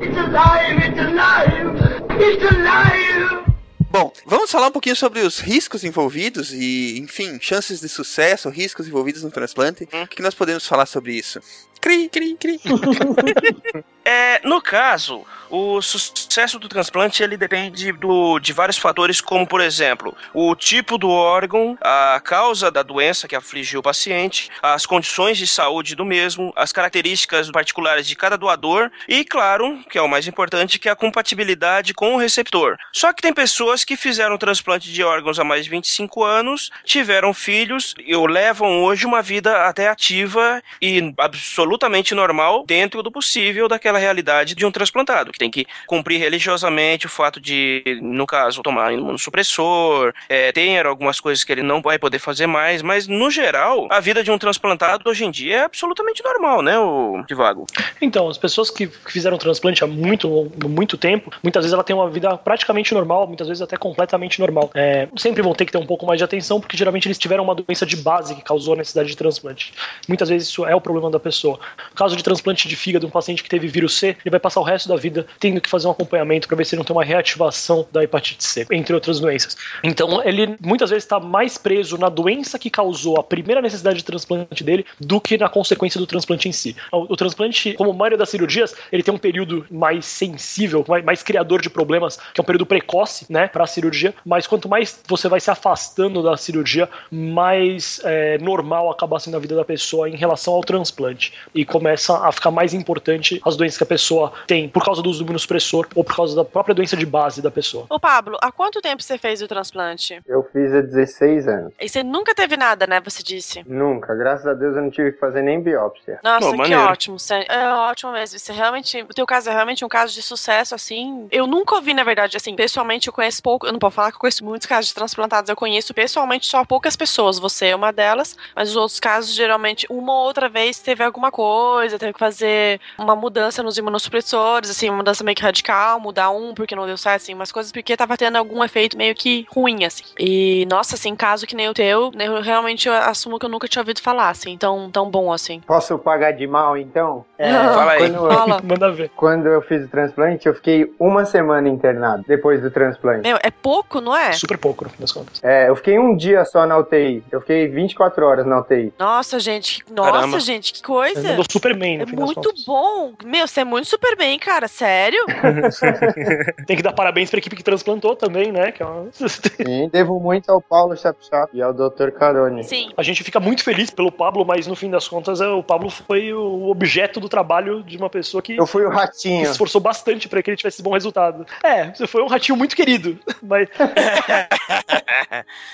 It's alive, it's alive, it's alive. Bom, vamos falar um pouquinho sobre os riscos envolvidos e, enfim, chances de sucesso, riscos envolvidos no transplante. O que que nós podemos falar sobre isso? Cri, cri, cri. É, no caso, o sucesso do transplante ele depende do, de vários fatores, como por exemplo, o tipo do órgão, a causa da doença que afligiu o paciente, as condições de saúde do mesmo, as características particulares de cada doador e, claro, que é o mais importante, que é a compatibilidade com o receptor. Só que tem pessoas que fizeram transplante de órgãos há mais de 25 anos, tiveram filhos e levam hoje uma vida até ativa e absolutamente normal dentro do possível daquela realidade de um transplantado, que tem que cumprir religiosamente o fato de, no caso, tomar imunossupressor, é, ter algumas coisas que ele não vai poder fazer mais, mas no geral, a vida de um transplantado hoje em dia é absolutamente normal, né, o Divago? Então, as pessoas que que fizeram transplante há muito, muito tempo, muitas vezes ela tem uma vida praticamente normal, muitas vezes até completamente normal. É, sempre vão ter que ter um pouco mais de atenção, porque geralmente eles tiveram uma doença de base que causou a necessidade de transplante. Muitas vezes isso é o problema da pessoa. No caso de transplante de fígado, um paciente que teve vírus C, ele vai passar o resto da vida tendo que fazer um acompanhamento para ver se não tem uma reativação da hepatite C, entre outras doenças. Então, ele muitas vezes está mais preso na doença que causou a primeira necessidade de transplante dele do que na consequência do transplante em si. O, o transplante, como a maioria das cirurgias, ele tem um período mais sensível, mais, mais criador de problemas, que é um período precoce, né, para a cirurgia. Mas quanto mais você vai se afastando da cirurgia, mais é, normal acaba sendo a vida da pessoa em relação ao transplante. E começa a ficar mais importante as doenças que a pessoa tem por causa do uso do imunossupressor ou por causa da própria doença de base da pessoa. Ô, Pablo, há quanto tempo você fez o transplante? Eu fiz há 16 anos. E você nunca teve nada, né? Você disse. Nunca, graças a Deus eu não tive que fazer nem biópsia. Nossa, Pô, que maneiro. ótimo. Você- É ótimo mesmo. Você realmente. O teu caso é realmente um caso de sucesso, assim. Eu nunca ouvi, na verdade, assim, pessoalmente eu conheço pouco. Eu não posso falar que eu conheço muitos casos de transplantados. Eu conheço pessoalmente só poucas pessoas. Você é uma delas. Mas os outros casos, geralmente, uma ou outra vez teve alguma coisa, teve que fazer uma mudança nos imunossupressores, assim, uma mudança meio que radical, mudar um porque não deu certo, assim, umas coisas porque tava tendo algum efeito meio que ruim, assim. E, nossa, assim, caso que nem o teu, eu realmente eu assumo que eu nunca tinha ouvido falar, assim, tão, tão bom assim. Posso pagar de mal então? É, Fala aí. Quando eu, Fala. Manda ver. quando eu fiz o transplante, eu fiquei uma semana internado depois do transplante. Meu, é pouco, não é? Super pouco, no fim das contas. É, eu fiquei um dia só na UTI. Eu fiquei 24 horas na UTI. Nossa, gente, que- nossa, Caramba. gente, que coisa. Mandou Superman, no É fim muito bom. Meu, eu sei muito super bem, cara. Sério? Tem que dar parabéns pra equipe que transplantou também, né? Que é uma... Sim, devo muito ao Paulo Chapchap e ao Dr. Carone. Sim. A gente fica muito feliz pelo Pablo, mas no fim das contas é, o Pablo foi o objeto do trabalho de uma pessoa que, Eu fui o que ratinho. se esforçou bastante pra que ele tivesse bom resultado. É, você foi um ratinho muito querido, mas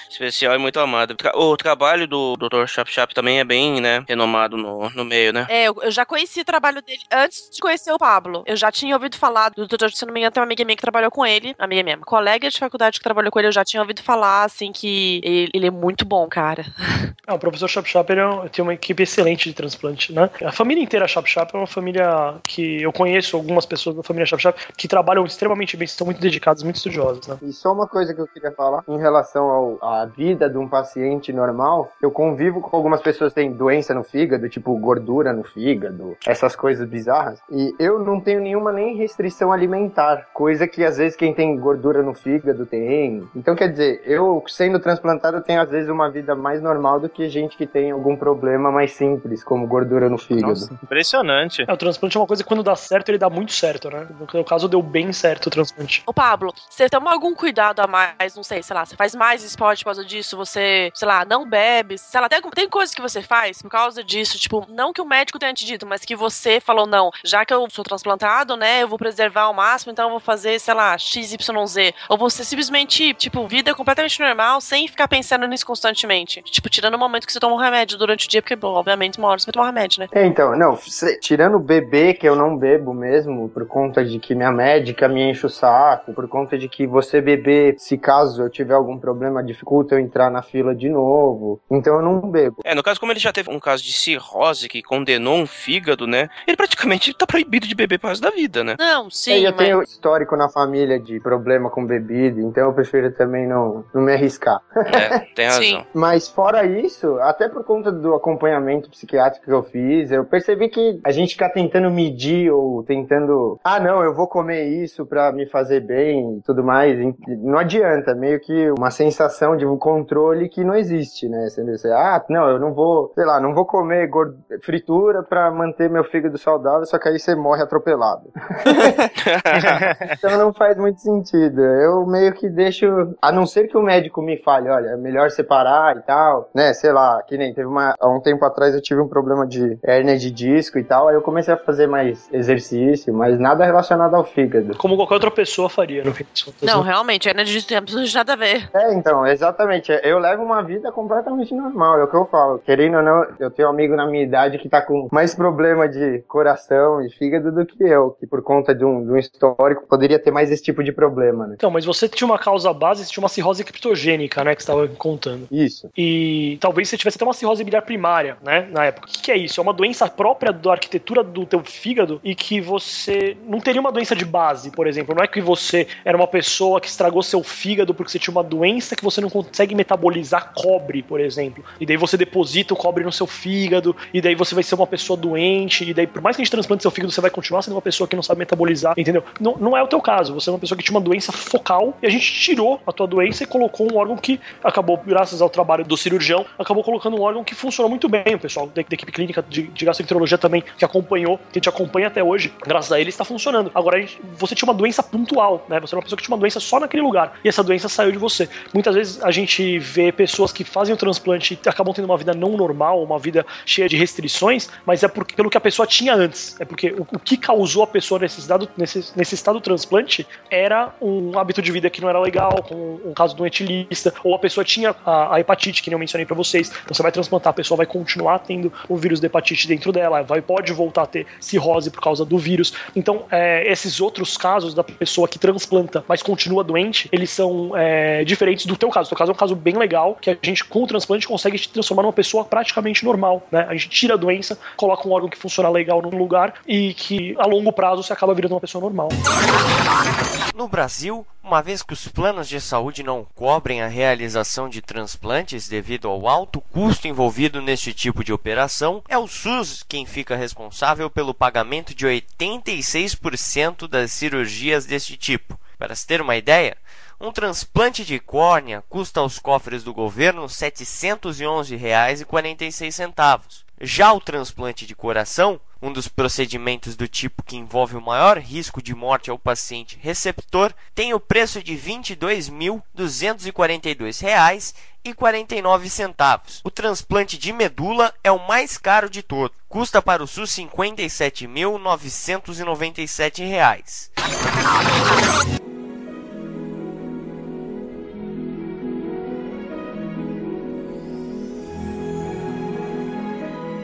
Especial e muito amado. O trabalho do Dr. Chap Chap também é bem, né, renomado no, no meio, né? É, eu, eu já conheci o trabalho dele antes de conhecer o Pablo. Eu já tinha ouvido falar do doutor, se não me engano, tem uma amiga minha que trabalhou com ele. Amiga minha, colega de faculdade que trabalhou com ele, eu já tinha ouvido falar, assim, que ele, ele é muito bom, cara. Ah, o professor Chap Chap ele é um- tem uma equipe excelente de transplante, né? A família inteira Chap Chap é uma família que eu conheço algumas pessoas da família Chap Chap que trabalham extremamente bem, são muito dedicados, muito estudiosos, né? E só uma coisa que eu queria falar em relação ao- à vida de um paciente normal, eu convivo com algumas pessoas que têm doença no fígado, tipo gordura no fígado, essas coisas bizarras, e eu não tenho nenhuma nem restrição alimentar, coisa que às vezes quem tem gordura no fígado tem. Então quer dizer, eu sendo transplantado eu tenho às vezes uma vida mais normal do que gente que tem algum problema mais simples, como gordura no fígado. Nossa, impressionante. É, o transplante é uma coisa que quando dá certo, ele dá muito certo, né? No meu caso, deu bem certo o transplante. Ô, Pablo, você toma algum cuidado a mais, não sei, sei lá, você faz mais esporte por causa disso, você, sei lá, não bebe, sei lá, tem, tem coisas que você faz por causa disso, tipo, não que o médico tenha te dito, mas que você falou, não, já que eu sou transplantado, né, eu vou preservar ao máximo, então eu vou fazer, sei lá, XYZ. Ou você simplesmente, tipo, vida completamente normal, sem ficar pensando nisso constantemente. Tipo, tirando o momento que você toma um remédio durante o dia, porque, bom, obviamente, uma hora você vai tomar um remédio, né? É, então, não, se- tirando o bebê, que eu não bebo mesmo, por conta de que minha médica me enche o saco, por conta de que você beber, se caso eu tiver algum problema, dificulta eu entrar na fila de novo. Então eu não bebo. É, no caso, como ele já teve um caso de cirrose que condenou um fígado, né? Ele praticamente tá proibido de beber por resto da vida, né? Não, É, sim, eu mas... tenho histórico na família de problema com bebida, então eu prefiro também não, não me arriscar. É, tem razão. Sim. Mas fora isso, até por conta do acompanhamento psiquiátrico que eu fiz, eu percebi que a gente ficar tentando medir ou tentando, ah não, eu vou comer isso pra me fazer bem e tudo mais, não adianta, meio que uma sensação de um controle que não existe, né? Você, ah, não, eu não vou, sei lá, não vou comer gord- fritura pra manter meu fígado saudável, só que aí você morre atropelado. então não faz muito sentido. Eu meio que deixo, a não ser que o médico me fale, olha, é melhor separar e tal, né? Sei lá, que nem teve uma, há um tempo atrás eu tive um problema de hérnia de disco e tal, aí eu comecei a fazer mais exercício, mas nada relacionado ao fígado. Como qualquer outra pessoa faria, no fim das contas. Não, né? realmente, é de tempo, não tem nada a ver. É, então, exatamente. Eu levo uma vida completamente normal, é o que eu falo. Querendo ou não, eu tenho um amigo na minha idade que tá com mais problema de coração e fígado do que eu, que por conta de um, de um histórico poderia ter mais esse tipo de problema, né? Então, mas você tinha uma causa base, você tinha uma cirrose criptogênica, né, que você estava contando. Isso. E talvez você tivesse até uma cirrose biliar primária, né, na época. O que, que é isso? É uma doença própria da arquitetura do teu fígado e que você não teria uma doença de base, por exemplo. Não é que você era uma pessoa que estragou seu fígado porque você tinha uma doença que você não consegue metabolizar cobre, por exemplo. E daí você deposita o cobre no seu fígado, e daí você vai ser uma pessoa doente, e daí por mais que a gente transplante seu fígado, você vai continuar sendo uma pessoa que não sabe metabolizar, entendeu? Não, não é o teu caso. Você é uma pessoa que tinha uma doença focal e a gente tirou a tua doença e colocou um órgão que acabou, graças ao trabalho do cirurgião, acabou colocando um órgão que funcionou muito bem. O pessoal da, da equipe clínica de, de gastroenterologia também, que acompanhou, que gente acompanha até hoje, graças a ele está funcionando. Agora, gente- você tinha uma doença pontual, né? Você era uma pessoa que tinha uma doença só naquele lugar e essa doença saiu de você. Muitas vezes a gente vê pessoas que fazem o transplante e acabam tendo uma vida não normal, uma vida cheia de restrições, mas é porque, pelo que a pessoa tinha antes. É porque o, o que causou a pessoa nesse estado, nesse, nesse estado do transplante era um hábito de vida que não era legal, com um caso doentilista, ou a pessoa tinha a, a hepatite, que nem eu mencionei pra vocês. Então você vai transplantar, a pessoa vai continuar tendo o vírus da hepatite dentro dela, vai, pode voltar a ter cirrose por causa do vírus. Então, é, esses outros casos da pessoa que transplanta, mas continua doente, eles são é, diferentes do teu caso. O teu caso é um caso bem legal, que a gente, com o transplante, consegue te transformar numa pessoa praticamente normal, né? A gente tira a doença, coloca um órgão que funciona legal no lugar e que, a longo prazo, você acaba virando uma pessoa normal. No Brasil, uma vez que os planos de saúde não cobrem a realização de transplantes devido ao alto custo envolvido neste tipo de operação, é o SUS quem fica responsável pelo pagamento de 86% das cirurgias deste tipo. Para se ter uma ideia, um transplante de córnea custa aos cofres do governo R$ 711,46. Já o transplante de coração um dos procedimentos do tipo que envolve o maior risco de morte ao paciente receptor, tem o preço de R$ 22.242,49. O transplante de medula é o mais caro de todos. Custa para o SUS R$ 57.997.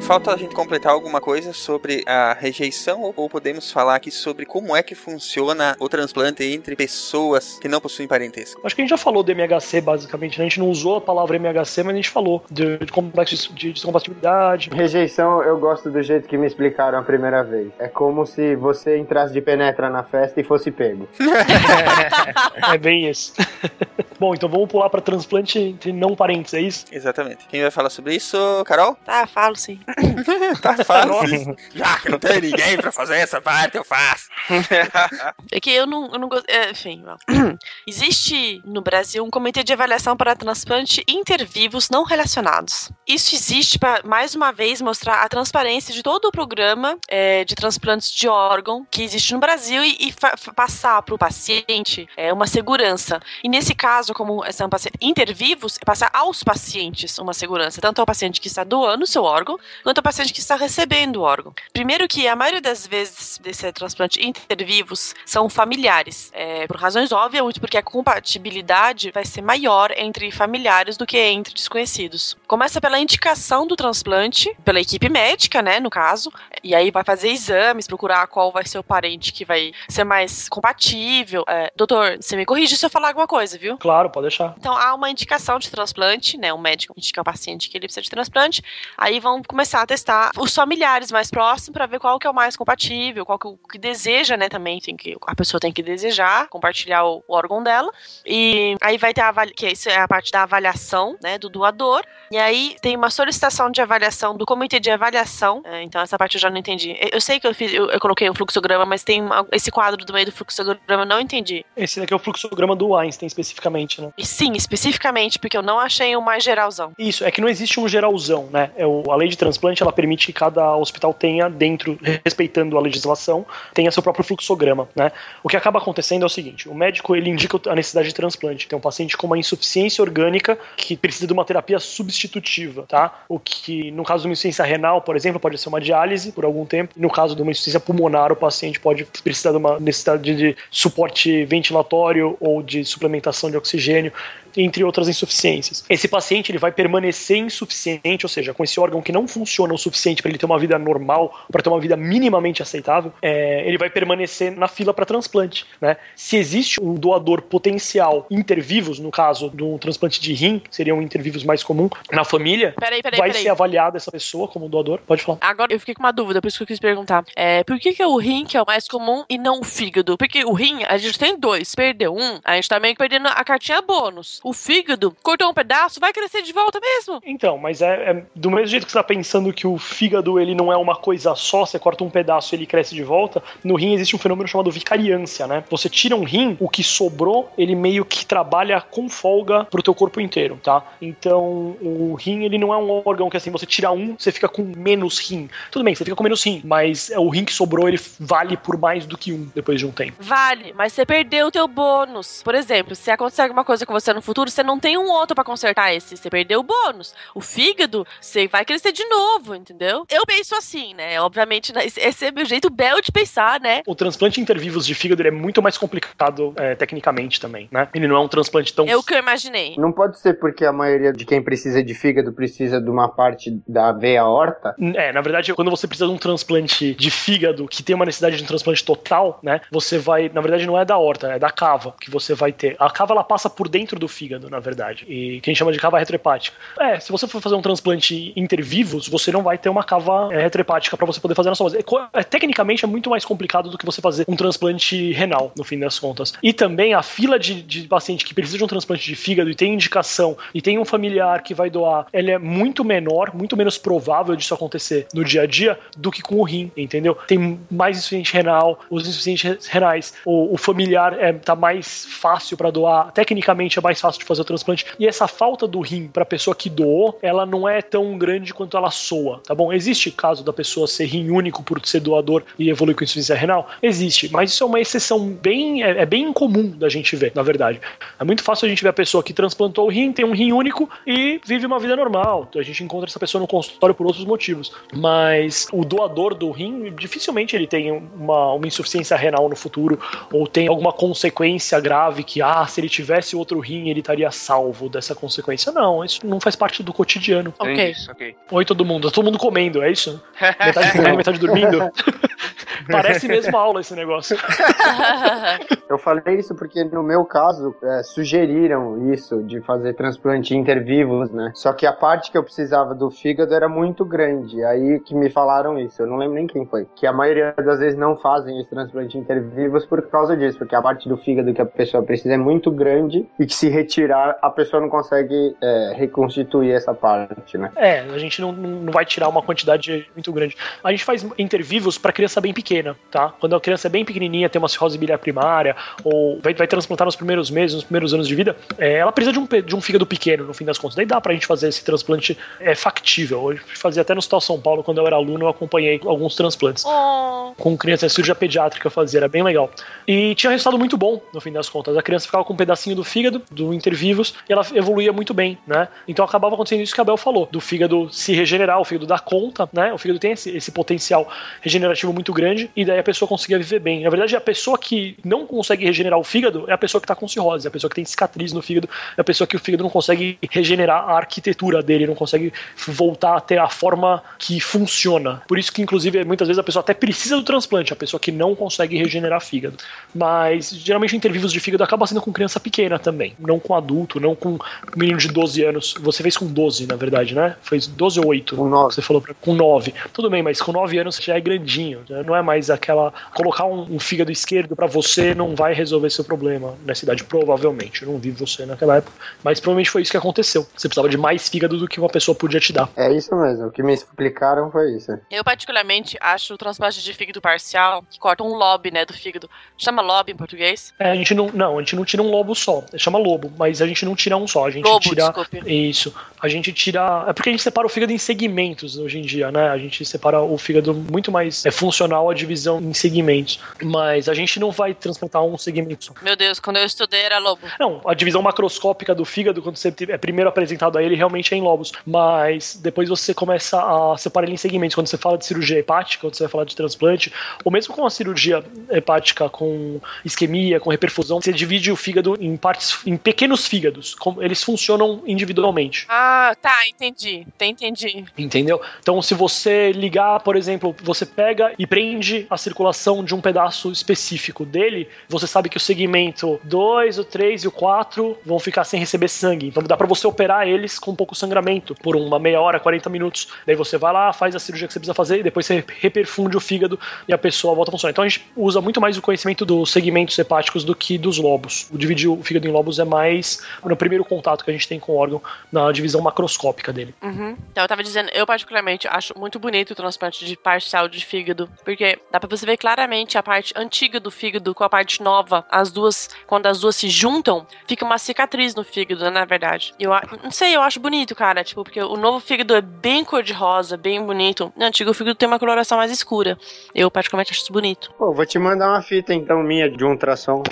Falta a gente completar alguma coisa sobre a rejeição ou podemos falar aqui sobre como é que funciona o transplante entre pessoas que não possuem parentesco? Acho que a gente já falou do MHC basicamente, né? A gente não usou a palavra MHC, mas a gente falou de, de complexo de descompatibilidade. Rejeição, eu gosto do jeito que me explicaram a primeira vez. É como se você entrasse de penetra na festa e fosse pego. é bem isso. Bom, então vamos pular para transplante entre não parentes, é isso? Exatamente. Quem vai falar sobre isso, Carol? Tá, falo sim. tá fácil. Já que não tem ninguém pra fazer essa parte, eu faço. É que eu não, eu não gosto. é, enfim, ó. existe no Brasil um comitê de avaliação para transplante intervivos não relacionados. Isso existe para, mais uma vez, mostrar a transparência de todo o programa é, de transplantes de órgão que existe no Brasil e, e passar para o paciente é, uma segurança. E nesse caso, como são pacientes intervivos, é passar aos pacientes uma segurança, tanto ao paciente que está doando o seu órgão, quanto ao paciente que está recebendo o órgão. Primeiro que a maioria das vezes desse transplante intervivos são familiares, é, por razões óbvias, muito porque a compatibilidade vai ser maior entre familiares do que entre desconhecidos. Começa pela indicação do transplante, pela equipe médica, né, no caso, e aí vai fazer exames, procurar qual vai ser o parente que vai ser mais compatível. É, doutor, você me corrige se eu falar alguma coisa, viu? Claro, pode deixar. Então há uma indicação de transplante, né? O médico indica ao paciente que ele precisa de transplante. Aí vão começar a testar os familiares mais próximos para ver qual que é o mais compatível, qual que, é o que deseja, né? Também tem que a pessoa tem que desejar compartilhar o, o órgão dela. E aí vai ter a que isso é a parte da avaliação, né? Do doador. E aí tem uma solicitação de avaliação do comitê de avaliação. É, então essa parte eu já não entendi. Eu, eu sei que eu fiz, eu, eu coloquei um fluxograma, mas tem uma- esse quadro do meio do fluxograma eu não entendi. Esse daqui é o fluxograma do Einstein especificamente, né? E sim, especificamente porque eu não achei o mais geralzão. Isso, é que não existe um geralzão, né? É o, a lei de transplante, ela permite que cada hospital tenha dentro, respeitando a legislação, tenha seu próprio fluxograma, né? O que acaba acontecendo é o seguinte, o médico, ele indica a necessidade de transplante. Tem um paciente com uma insuficiência orgânica que precisa de uma terapia substitutiva, tá? O que, no caso de uma insuficiência renal, por exemplo, pode ser uma diálise por algum tempo. No caso de uma insuficiência pulmonar, o paciente pode precisar de uma necessidade de suporte ventilatório ou de suplementação de oxigênio, entre outras insuficiências. Esse paciente ele vai permanecer insuficiente, ou seja, com esse órgão que não funciona o suficiente para ele ter uma vida normal, para ter uma vida minimamente aceitável, é, ele vai permanecer na fila para transplante. Né? Se existe um doador potencial intervivos, no caso de um transplante de rim, seria um intervivos mais comum na família, Peraí, peraí, vai peraí. ser avaliada essa pessoa como doador. Pode falar. Agora eu fiquei com uma dúvida, por isso que eu quis perguntar. É, por que, que é o rim que é o mais comum e não o fígado? Porque o rim, a gente tem dois. Perdeu um, a gente tá meio que perdendo a cartinha bônus. O fígado, cortou um pedaço, vai crescer de volta mesmo. Então, mas é, é do mesmo jeito que você tá pensando que o fígado ele não é uma coisa só, você corta um pedaço e ele cresce de volta, no rim existe um fenômeno chamado vicariância, né? Você tira um rim, o que sobrou, ele meio que trabalha com folga pro teu corpo inteiro, tá? Então, o rim, ele não é um órgão que assim, você tira um, você fica com menos rim. Tudo bem, você fica com menos rim, mas é, o rim que sobrou, ele vale por mais do que um depois de um tempo. Vale, mas você perdeu o teu bônus. Por exemplo, se acontecer alguma coisa com você no futuro, você não tem um outro pra consertar esse. Você perdeu o bônus. O fígado, você vai crescer de novo, entendeu? Eu penso assim, né? Obviamente, né, esse é meu jeito belo de pensar, né? O transplante intervivos de fígado ele é muito mais complicado é, tecnicamente também, né? Ele não é um transplante tão É o que eu imaginei. Não pode ser porque a maioria de quem precisa de fígado precisa de uma parte da veia aorta? É, na verdade, quando você precisa de um transplante de fígado que tem uma necessidade de um transplante total, né? Você vai, na verdade, não é da horta, é da cava que você vai ter. A cava ela passa por dentro do fígado, na verdade, e que a gente chama de cava retrohepática. É, se você for fazer um transplante intervivos, você não vai ter uma cava é, retrohepática para você poder fazer na sua voz. É, é, tecnicamente é muito mais complicado do que você fazer um transplante renal, no fim das contas. E também a fila de, de paciente que precisa de um transplante de fígado e tem indicação e tem um familiar que vai doar, ela é muito menor, muito menos provável disso acontecer no dia a dia do que com o rim, entendeu? Tem mais insuficiente renal, os insuficientes renais, o, o familiar é, tá mais fácil para doar, tecnicamente é mais fácil de fazer o transplante. E essa falta do rim pra pessoa que doou, ela não é tão grande quanto ela soa, tá bom? Existe caso da pessoa ser rim único por ser doador e evoluir com insuficiência renal? Existe, mas isso é uma exceção bem, é, é bem incomum da gente ver, na verdade. É muito fácil a gente ver a pessoa que transplantou o rim, tem um rim único e vive uma vida normal. A gente encontra essa pessoa no consultório por outros motivos. Mas o doador do rim, dificilmente ele tem uma, uma insuficiência renal no futuro ou tem alguma consequência grave que, ah, se ele tivesse outro rim, ele estaria salvo dessa consequência. Não, isso não faz parte do cotidiano. Ok. ok. Oi, todo mundo. Tá todo mundo comendo, é isso? Metade comendo, metade dormindo. Parece mesmo aula esse negócio. Eu falei isso porque no meu caso é, sugeriram isso de fazer transplante intervivos, né? Só que a parte que eu precisava do fígado era muito grande. Aí que me falaram isso. Eu não lembro nem quem foi. Que a maioria das vezes não fazem esse transplante intervivos por causa disso, porque a parte do fígado que a pessoa precisa é muito grande e que se retirar a pessoa não consegue é, reconstituir essa parte, né? É, a gente não, não vai tirar uma quantidade muito grande. A gente faz intervivos para criança bem pequena, tá? Quando a criança é bem pequenininha, tem uma cirrose biliar primária, ou vai, vai transplantar nos primeiros meses, nos primeiros anos de vida, é, ela precisa de um, de um fígado pequeno, no fim das contas. Daí dá pra gente fazer esse transplante é, factível. Eu fazia até no Hospital São Paulo, quando eu era aluno, eu acompanhei alguns transplantes. Oh. Com criança, cirurgia pediátrica fazia, era bem legal. E tinha resultado muito bom, no fim das contas. A criança ficava com um pedacinho do fígado, do intervivos, e ela evoluía muito bem, né? Então acabava acontecendo isso que a Bel falou, do fígado se regenerar, o fígado dar conta, né? O fígado tem esse, esse potencial regenerativo muito grande, e daí a pessoa conseguia viver bem. Na verdade, a pessoa que não consegue regenerar o fígado é a pessoa que tá com cirrose, é a pessoa que tem cicatriz no fígado, é a pessoa que o fígado não consegue regenerar a arquitetura dele, não consegue voltar a ter a forma que funciona. Por isso que, inclusive, muitas vezes a pessoa até precisa do transplante, a pessoa que não consegue regenerar fígado. Mas, geralmente, intervivos de fígado acaba sendo com criança pequena também, não com adulto, não com menino de 12 anos. Você fez com 12, na verdade, né? Fez 12 ou 8? Com 9. Você falou pra, com 9. Tudo bem, mas com 9 anos já é grandinho. né? Não é mais aquela. Colocar um, um fígado esquerdo pra você não vai resolver seu problema nessa idade, provavelmente. Eu não vi você naquela época, mas provavelmente foi isso que aconteceu. Você precisava de mais fígado do que uma pessoa podia te dar. É isso mesmo. O que me explicaram foi isso. Eu, particularmente, acho o transplante de fígado parcial, que corta um lobe, né, do fígado. Chama lobe em português? É, a gente não, não, a gente não tira um lobo só. Chama lobo, mas a gente não tira um só. A gente Lobo, tira. desculpe. Isso. A gente tira. É porque a gente separa o fígado em segmentos hoje em dia, né? A gente separa o fígado muito mais é, funcional a divisão em segmentos. Mas a gente não vai transplantar um segmento só. Meu Deus, quando eu estudei era lobo. Não, a divisão macroscópica do fígado, quando você é primeiro apresentado a ele, realmente é em lobos. Mas depois você começa a separar ele em segmentos. Quando você fala de cirurgia hepática, quando você vai falar de transplante, ou mesmo com a cirurgia hepática com isquemia, com reperfusão, você divide o fígado em partes, em pequenos fígados. Como eles funcionam individualmente. Ah, tá, entendi. Tá, Entendi. Entendeu? Então, se você ligar, por exemplo, você pega e prende a circulação de um pedaço específico dele, você sabe que o segmento 2, o 3 e o 4 vão ficar sem receber sangue. Então, dá pra você operar eles com pouco sangramento por uma meia hora, 40 minutos. Daí você vai lá, faz a cirurgia que você precisa fazer e depois você reperfunde o fígado e a pessoa volta a funcionar. Então, a gente usa muito mais o conhecimento dos segmentos hepáticos do que dos lobos. O dividir o fígado em lobos é mais no primeiro contato que a gente tem com o órgão, na divisão macroscópica dele. Uhum. Então eu tava dizendo, eu particularmente acho muito bonito o transplante de parcial de fígado, porque dá pra você ver claramente a parte antiga do fígado com a parte nova, as duas, quando as duas se juntam, fica uma cicatriz no fígado, né, na verdade. Eu não sei, eu acho bonito, cara, tipo, porque o novo fígado é bem cor de rosa, bem bonito. No antigo fígado tem uma coloração mais escura. Eu particularmente acho isso bonito. Pô, vou te mandar uma fita então minha de um ultrassom.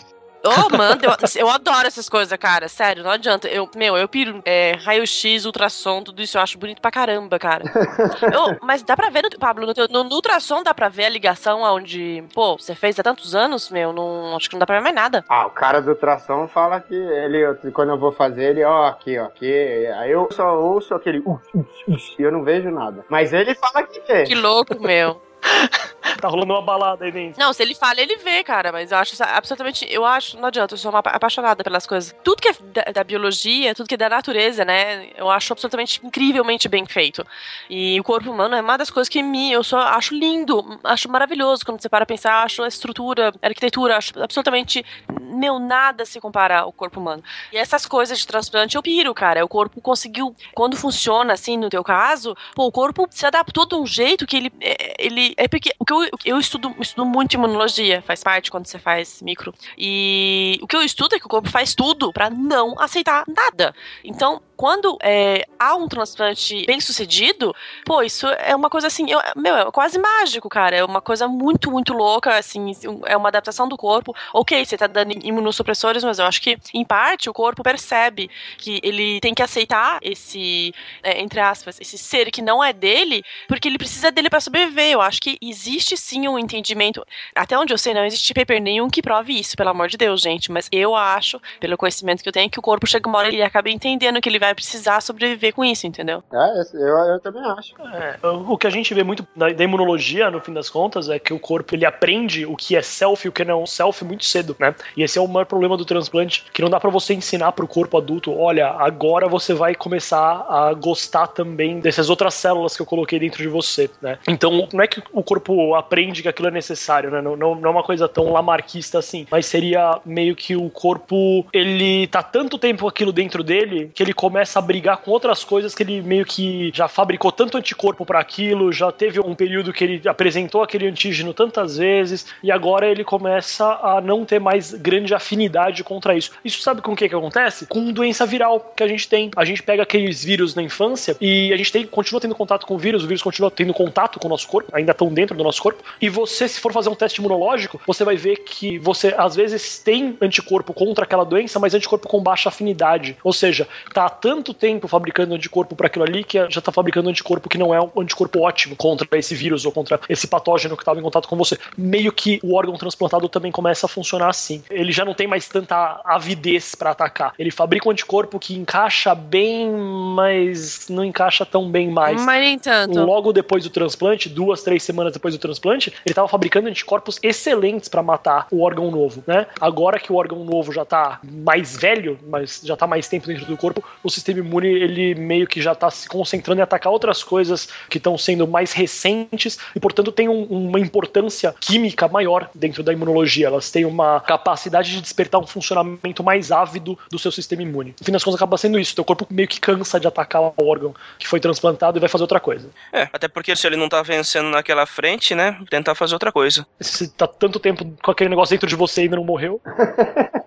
Ô, manda, eu, eu adoro essas coisas, cara. Sério, não adianta. Eu, meu, eu piro é, raio-x, ultrassom, tudo isso eu acho bonito pra caramba, cara. Eu- mas dá pra ver, no- Pablo, no, teu- no, no ultrassom dá pra ver a ligação onde, pô, você fez há tantos anos, meu, não, acho que não dá pra ver mais nada. Ah, o cara do ultrassom fala que ele, quando eu vou fazer, ele, ó, aqui, ó, aqui. Aí eu só ouço aquele uh, uh, uh, e eu não vejo nada. Mas ele fala que vê. Que louco, meu. Tá rolando uma balada aí dentro. Não, se ele fala, ele vê, cara, mas eu acho absolutamente. Eu acho, não adianta, eu sou uma apa- apaixonada pelas coisas. Tudo que é da, da biologia, tudo que é da natureza, né? Eu acho absolutamente incrivelmente bem feito. E o corpo humano é uma das coisas que me. Eu só acho lindo, acho maravilhoso quando você para pensar, acho a estrutura, a arquitetura, acho absolutamente. Meu, nada se compara ao corpo humano. E essas coisas de transplante eu piro, cara. O corpo conseguiu. Quando funciona, assim, no teu caso, pô, o corpo se adaptou de um jeito que ele. é- Ele. É porque o que eu, eu estudo, estudo muito imunologia, faz parte quando você faz micro. E o que eu estudo é que o corpo faz tudo para não aceitar nada. Então, quando é, há um transplante bem sucedido, pô, isso é uma coisa assim, eu, meu, é quase mágico, cara. É uma coisa muito, muito louca, assim, é uma adaptação do corpo. Ok, você tá dando imunossupressores, mas eu acho que, em parte, o corpo percebe que ele tem que aceitar esse, é, entre aspas, esse ser que não é dele, porque ele precisa dele para sobreviver. Eu acho que existe sim um entendimento. Até onde eu sei, não existe paper nenhum que prove isso, pelo amor de Deus, gente. Mas eu acho, pelo conhecimento que eu tenho, que o corpo chega uma hora e ele acaba entendendo que ele vai precisar sobreviver com isso, entendeu? É, eu, eu também acho. É, o que a gente vê muito da, da, imunologia, no fim das contas, é que o corpo ele aprende o que é self e o que não é self muito cedo, né? E esse é o maior problema do transplante, que não dá para você ensinar pro corpo adulto, olha, agora você vai começar a gostar também dessas outras células que eu coloquei dentro de você, né? Então, não é que o corpo aprende que aquilo é necessário, né? Não, não, não é uma coisa tão lamarquista assim, mas seria meio que o corpo, ele tá tanto tempo aquilo dentro dele que ele começa a brigar com outras coisas que ele meio que já fabricou tanto anticorpo para aquilo, já teve um período que ele apresentou aquele antígeno tantas vezes e agora ele começa a não ter mais grande afinidade contra isso. Isso sabe com o que que acontece? Com doença viral que a gente tem. A gente pega aqueles vírus na infância e a gente tem, continua tendo contato com o vírus, o vírus continua tendo contato com o nosso corpo, ainda estão dentro do nosso corpo. E você, se for fazer um teste imunológico, você vai ver que você às vezes tem anticorpo contra aquela doença, mas anticorpo com baixa afinidade. Ou seja, tá tanto tempo fabricando anticorpo para aquilo ali que já está fabricando anticorpo que não é um anticorpo ótimo contra esse vírus ou contra esse patógeno que estava em contato com você. Meio que o órgão transplantado também começa a funcionar assim. Ele já não tem mais tanta avidez para atacar. Ele fabrica um anticorpo que encaixa bem, mas não encaixa tão bem mais. Mas nem tanto. Logo depois do transplante, duas, três semanas depois do transplante, ele estava fabricando anticorpos excelentes para matar o órgão novo, né? Agora que o órgão novo já está mais velho, mas já está mais tempo dentro do corpo, o sistema imune ele meio que já está se concentrando em atacar outras coisas que estão sendo mais recentes e, portanto, tem um, uma importância química maior dentro da imunologia. Elas têm uma capacidade de despertar um funcionamento mais ávido do seu sistema imune. No fim das contas, acaba sendo isso. Teu corpo meio que cansa de atacar o órgão que foi transplantado e vai fazer outra coisa. É, até porque se ele não tá vencendo naquela frente, né, tentar fazer outra coisa. Se tá tanto tempo com aquele negócio dentro de você e ainda não morreu.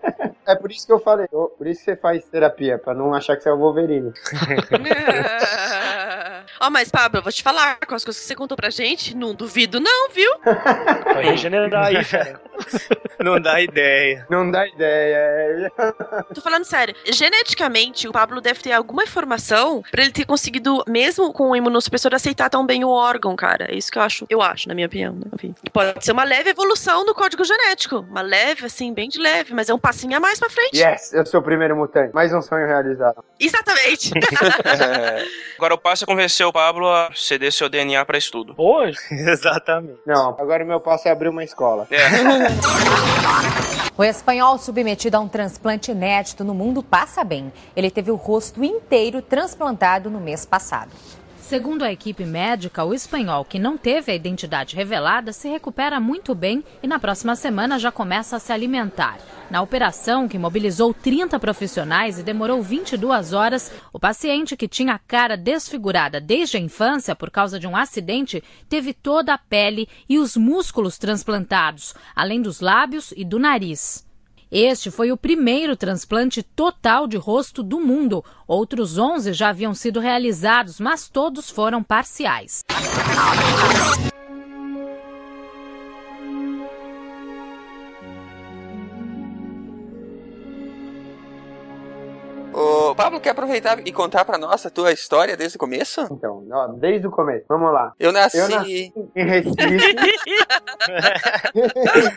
É por isso que eu falei, por isso que você faz terapia, pra não achar que você é o Wolverine. Ó, oh, mas Pablo, eu vou te falar, com as coisas que você contou pra gente, não duvido não, viu? Vai regenerar aí, cara. Não dá ideia. Não dá ideia. Tô falando sério. Geneticamente, o Pablo deve ter alguma informação pra ele ter conseguido, mesmo com o imunossupressor, aceitar tão bem o órgão, cara. É isso que eu acho, eu acho, na minha opinião. Né? Enfim. Pode ser uma leve evolução no código genético. Uma leve, assim, bem de leve, mas é um passinho a mais pra frente. Yes, eu sou o primeiro mutante. Mais um sonho realizado. Exatamente. Agora o passo é convencer o Pablo a ceder seu DNA pra estudo. Hoje? Exatamente. Não, agora o meu passo é abrir uma escola. É. O espanhol submetido a um transplante inédito no mundo passa bem. Ele teve o rosto inteiro transplantado no mês passado. Segundo a equipe médica, o espanhol que não teve a identidade revelada se recupera muito bem e na próxima semana já começa a se alimentar. Na operação, que mobilizou 30 profissionais e demorou 22 horas, o paciente que tinha a cara desfigurada desde a infância por causa de um acidente teve toda a pele e os músculos transplantados, além dos lábios e do nariz. Este foi o primeiro transplante total de rosto do mundo. Outros 11 já haviam sido realizados, mas todos foram parciais. Pablo, quer aproveitar e contar pra nós a tua história desde o começo? Então, ó, desde o começo. Vamos lá. Eu nasci, Eu nasci em Recife.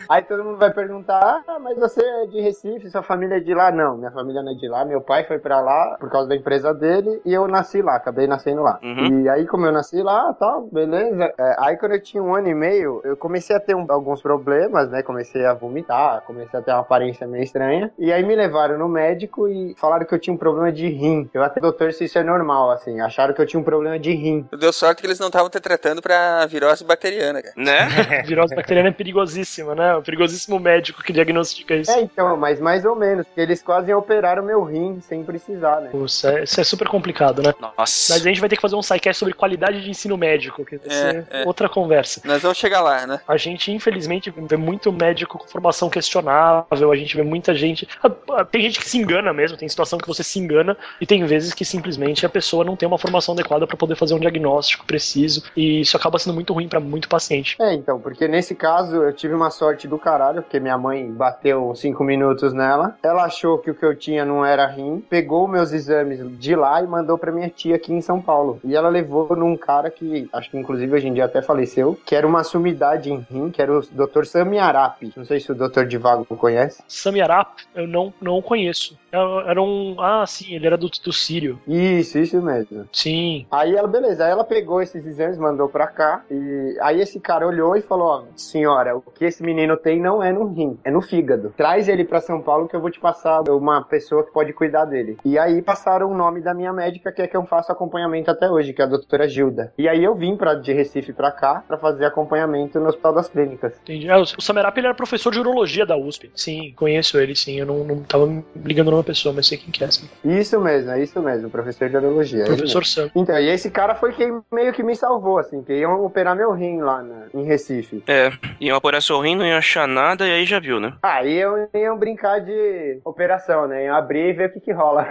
Aí todo mundo vai perguntar: ah, mas você é de Recife, sua família é de lá? Não, minha família não é de lá. Meu pai foi pra lá por causa da empresa dele e eu nasci lá, acabei nascendo lá. Uhum. E aí, como eu nasci lá, tal, beleza. É, aí, quando eu tinha um ano e meio, eu comecei a ter um- alguns problemas, né? Comecei a vomitar, comecei a ter uma aparência meio estranha. E aí me levaram no médico e falaram que eu tinha um problema problema de rim. Eu até doutor se isso é normal, assim. Acharam que eu tinha um problema de rim. Deu sorte que eles não estavam te tratando pra virose bacteriana, cara. Né? Virose bacteriana é perigosíssima, né? O perigosíssimo médico que diagnostica isso. É, então, mas mais ou menos, porque eles quase operaram meu rim sem precisar, né? Isso é, isso é super complicado, né? Nossa. Mas a gente vai ter que fazer um sidecast sobre qualidade de ensino médico, que vai ser é. outra conversa. Nós vamos chegar lá, né? A gente, infelizmente, vê muito médico com formação questionável, a gente vê muita gente. Tem gente que se engana mesmo, tem situação que você se engana, e tem vezes que simplesmente a pessoa não tem uma formação adequada para poder fazer um diagnóstico preciso, e isso acaba sendo muito ruim para muito paciente. É, então, porque nesse caso eu tive uma sorte do caralho, porque minha mãe bateu cinco minutos nela. Ela achou que o que eu tinha não era rim, pegou meus exames de lá e mandou pra minha tia aqui em São Paulo. E ela levou num cara que, acho que inclusive hoje em dia até faleceu, que era uma sumidade em rim, que era o Dr. Sami Arapi. Não sei se o Dr. Divago conhece. Sami Arap, eu não, não conheço. Era era um. Ah, sim, ele era do, do Sírio. Isso, isso mesmo. Sim. Aí ela, beleza, aí ela pegou esses exames, mandou pra cá, e aí esse cara olhou e falou: Ó, senhora, o que esse menino tem não é no rim, é no fígado. Traz ele pra São Paulo que eu vou te passar uma pessoa que pode cuidar dele. E aí passaram o nome da minha médica, que é que eu faço acompanhamento até hoje, que é a doutora Gilda. E aí eu vim pra, de Recife pra cá pra fazer acompanhamento no Hospital das Clínicas. Entendi. Ah, o Samerap ele era professor de urologia da USP. Sim, conheço ele, sim. Eu não, não tava ligando numa pessoa, mas sei quem que é. Sim. Isso mesmo, é isso mesmo, professor de urologia. Professor. Sam. Então, e esse cara foi quem meio que me salvou, assim, que iam operar meu rim lá na- em Recife. É, iam apurar seu rim, não ia achar nada e aí já viu, né? Aí eu iam brincar de operação, né? Iam abrir e ver o que que rola.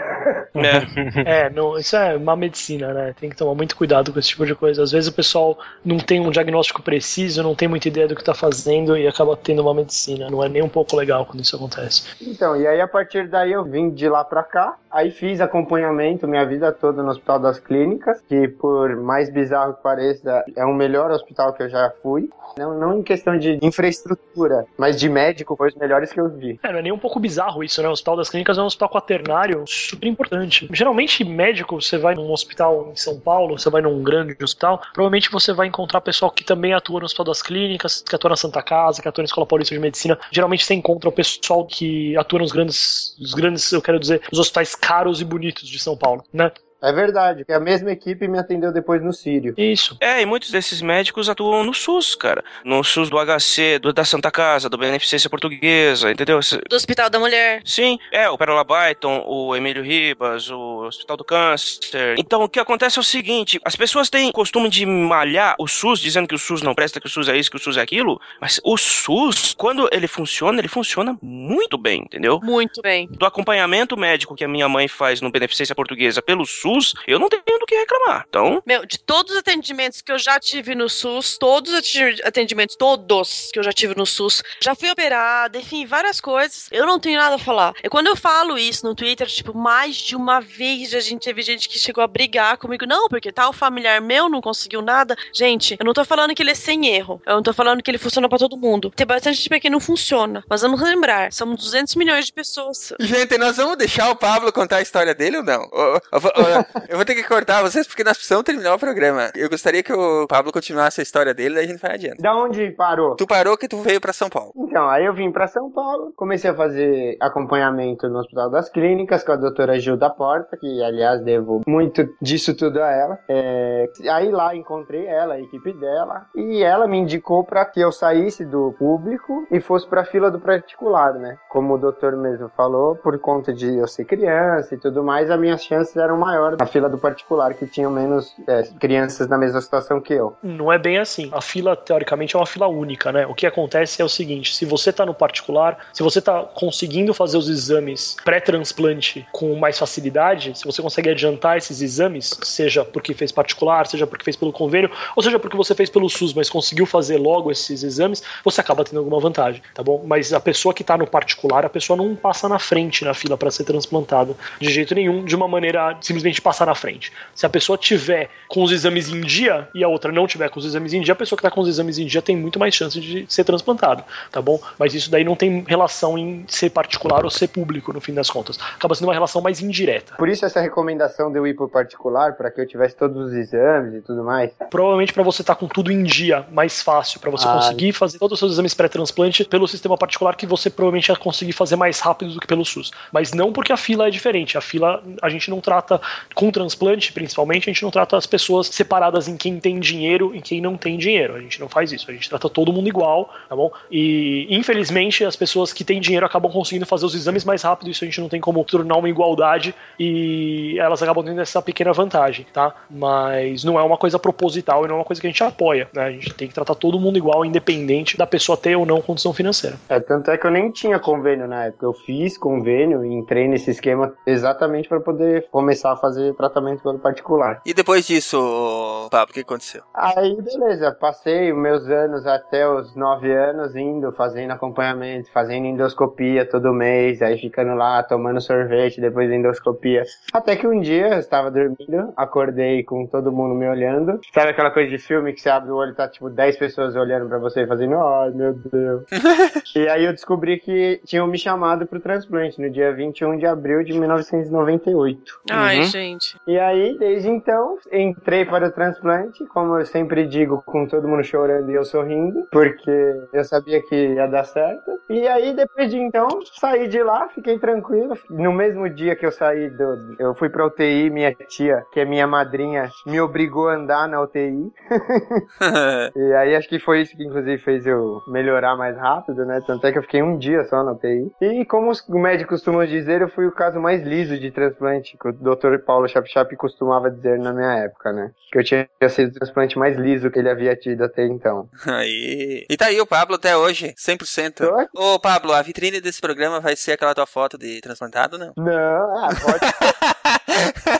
É. É, não, isso é má medicina, né? Tem que tomar muito cuidado com esse tipo de coisa. Às vezes o pessoal não tem um diagnóstico preciso, não tem muita ideia do que tá fazendo e acaba tendo uma medicina. Não é nem um pouco legal quando isso acontece. Então, e aí a partir daí eu vim de lá pra cá, aí fiz acompanhamento minha vida toda no Hospital das Clínicas, que por mais bizarro que pareça, é o melhor hospital que eu já fui. Não, não em questão de infraestrutura, mas de médico, foi os melhores que eu vi. É, não é nem um pouco bizarro isso, né? O Hospital das Clínicas é um hospital quaternário super importante. Geralmente, médico, você vai num hospital em São Paulo, você vai num grande hospital, provavelmente você vai encontrar pessoal que também atua no Hospital das Clínicas, que atua na Santa Casa, que atua na Escola Paulista de Medicina. Geralmente você encontra o pessoal que atua nos grandes, os grandes, eu quero dizer, os hospitais caros e bonitos de São Paulo, né? É verdade, que a mesma equipe me atendeu depois no Sírio. Isso. É, e muitos desses médicos atuam no SUS, cara. No SUS do HC, do, da Santa Casa, do Beneficência Portuguesa, entendeu? Do Hospital da Mulher. Sim, é, o Pérola Byton, o Emílio Ribas, o Hospital do Câncer. Então, o que acontece é o seguinte: as pessoas têm costume de malhar o SUS, dizendo que o SUS não presta, que o SUS é isso, que o SUS é aquilo. Mas o SUS, quando ele funciona, ele funciona muito bem, entendeu? Muito bem. Do acompanhamento médico que a minha mãe faz no Beneficência Portuguesa pelo SUS, eu não tenho do que reclamar. Então, Meu, de todos os atendimentos que eu já tive no SUS, todos os atendimentos, todos que eu já tive no SUS, já fui operada, enfim, várias coisas, eu não tenho nada a falar. E quando eu falo isso no Twitter, tipo, mais de uma vez a gente teve gente que chegou a brigar comigo, não, porque tal familiar meu não conseguiu nada. Gente, eu não tô falando que ele é sem erro, eu não tô falando que ele funciona pra todo mundo. Tem bastante gente que não funciona, mas vamos lembrar, somos 200 milhões de pessoas. Gente, nós vamos deixar o Pablo contar a história dele ou não? Ô, ô, ô, Eu vou ter que cortar vocês porque nós precisamos terminar o programa. Eu gostaria que o Pablo continuasse a história dele, daí a gente vai adiante. Da onde parou? Tu parou que tu veio pra São Paulo. Então, aí eu vim pra São Paulo, comecei a fazer acompanhamento no Hospital das Clínicas com a doutora Gilda Porta, que aliás devo muito disso tudo a ela. É, Aí lá encontrei ela, a equipe dela, e ela me indicou pra que eu saísse do público e fosse pra fila do particular, né? Como o doutor mesmo falou, por conta de eu ser criança e tudo mais, as minhas chances eram maiores na fila do particular, que tinham menos é, crianças na mesma situação que eu. Não é bem assim. A fila, teoricamente, é uma fila única, né? O que acontece é o seguinte: se você tá no particular, se você tá conseguindo fazer os exames pré-transplante com mais facilidade, se você consegue adiantar esses exames, seja porque fez particular, seja porque fez pelo convênio, ou seja porque você fez pelo SUS, mas conseguiu fazer logo esses exames, você acaba tendo alguma vantagem, tá bom? Mas a pessoa que tá no particular, a pessoa não passa na frente na fila para ser transplantada de jeito nenhum, de uma maneira simplesmente passar na frente. Se a pessoa tiver com os exames em dia e a outra não tiver com os exames em dia, a pessoa que tá com os exames em dia tem muito mais chance de ser transplantado, tá bom? Mas isso daí não tem relação em ser particular ou ser público, no fim das contas. Acaba sendo uma relação mais indireta. Por isso essa recomendação de eu ir por particular, para que eu tivesse todos os exames e tudo mais. Provavelmente para você estar com tudo em dia, mais fácil, para você Ah. conseguir fazer todos os seus exames pré-transplante pelo sistema particular que você provavelmente vai conseguir fazer mais rápido do que pelo SUS. Mas não porque a fila é diferente. A fila a gente não trata com transplante, principalmente, a gente não trata as pessoas separadas em quem tem dinheiro e quem não tem dinheiro. A gente não faz isso. A gente trata todo mundo igual, tá bom? E infelizmente as pessoas que têm dinheiro acabam conseguindo fazer os exames mais rápido. Isso a gente não tem como tornar uma igualdade e elas acabam tendo essa pequena vantagem, tá? Mas não é uma coisa proposital e não é uma coisa que a gente apoia, né? A gente tem que tratar todo mundo igual, independente da pessoa ter ou não condição financeira. É, tanto é que eu nem tinha convênio na época. Eu fiz convênio e entrei nesse esquema exatamente para poder começar a fazer tratamento pelo particular. E depois disso, Pablo, o que aconteceu? Aí, beleza, passei os meus anos até os nove anos indo, fazendo acompanhamento, fazendo endoscopia todo mês, aí ficando lá, tomando sorvete, depois da endoscopia. Até que um dia eu estava dormindo, acordei com todo mundo me olhando. Sabe aquela coisa de filme que você abre o olho e tá tipo 10 pessoas olhando pra você e fazendo, ai meu Deus. e aí eu descobri que tinham me chamado pro transplante no dia 21 de abril de 1998. Ai, Uhum. gente. E aí, desde então, entrei para o transplante, como eu sempre digo, com todo mundo chorando e eu sorrindo, porque eu sabia que ia dar certo. E aí, depois de então, saí de lá, fiquei tranquilo. No mesmo dia que eu saí do. Eu fui pra UTI, minha tia, que é minha madrinha, me obrigou a andar na UTI. e aí, acho que foi isso que, inclusive, fez eu melhorar mais rápido, né? Tanto é que eu fiquei um dia só na UTI. E como os médicos costumam dizer, eu fui o caso mais liso de transplante, que o Dr. Paulo Chapchap costumava dizer na minha época, né? Que eu tinha sido o transplante mais liso que ele havia tido até então. Aí. E tá aí o Pablo até hoje, 100%. Ô, Pablo, a vitrine desse programa vai ser aquela tua foto de transplantado, não? Não, ah, pode.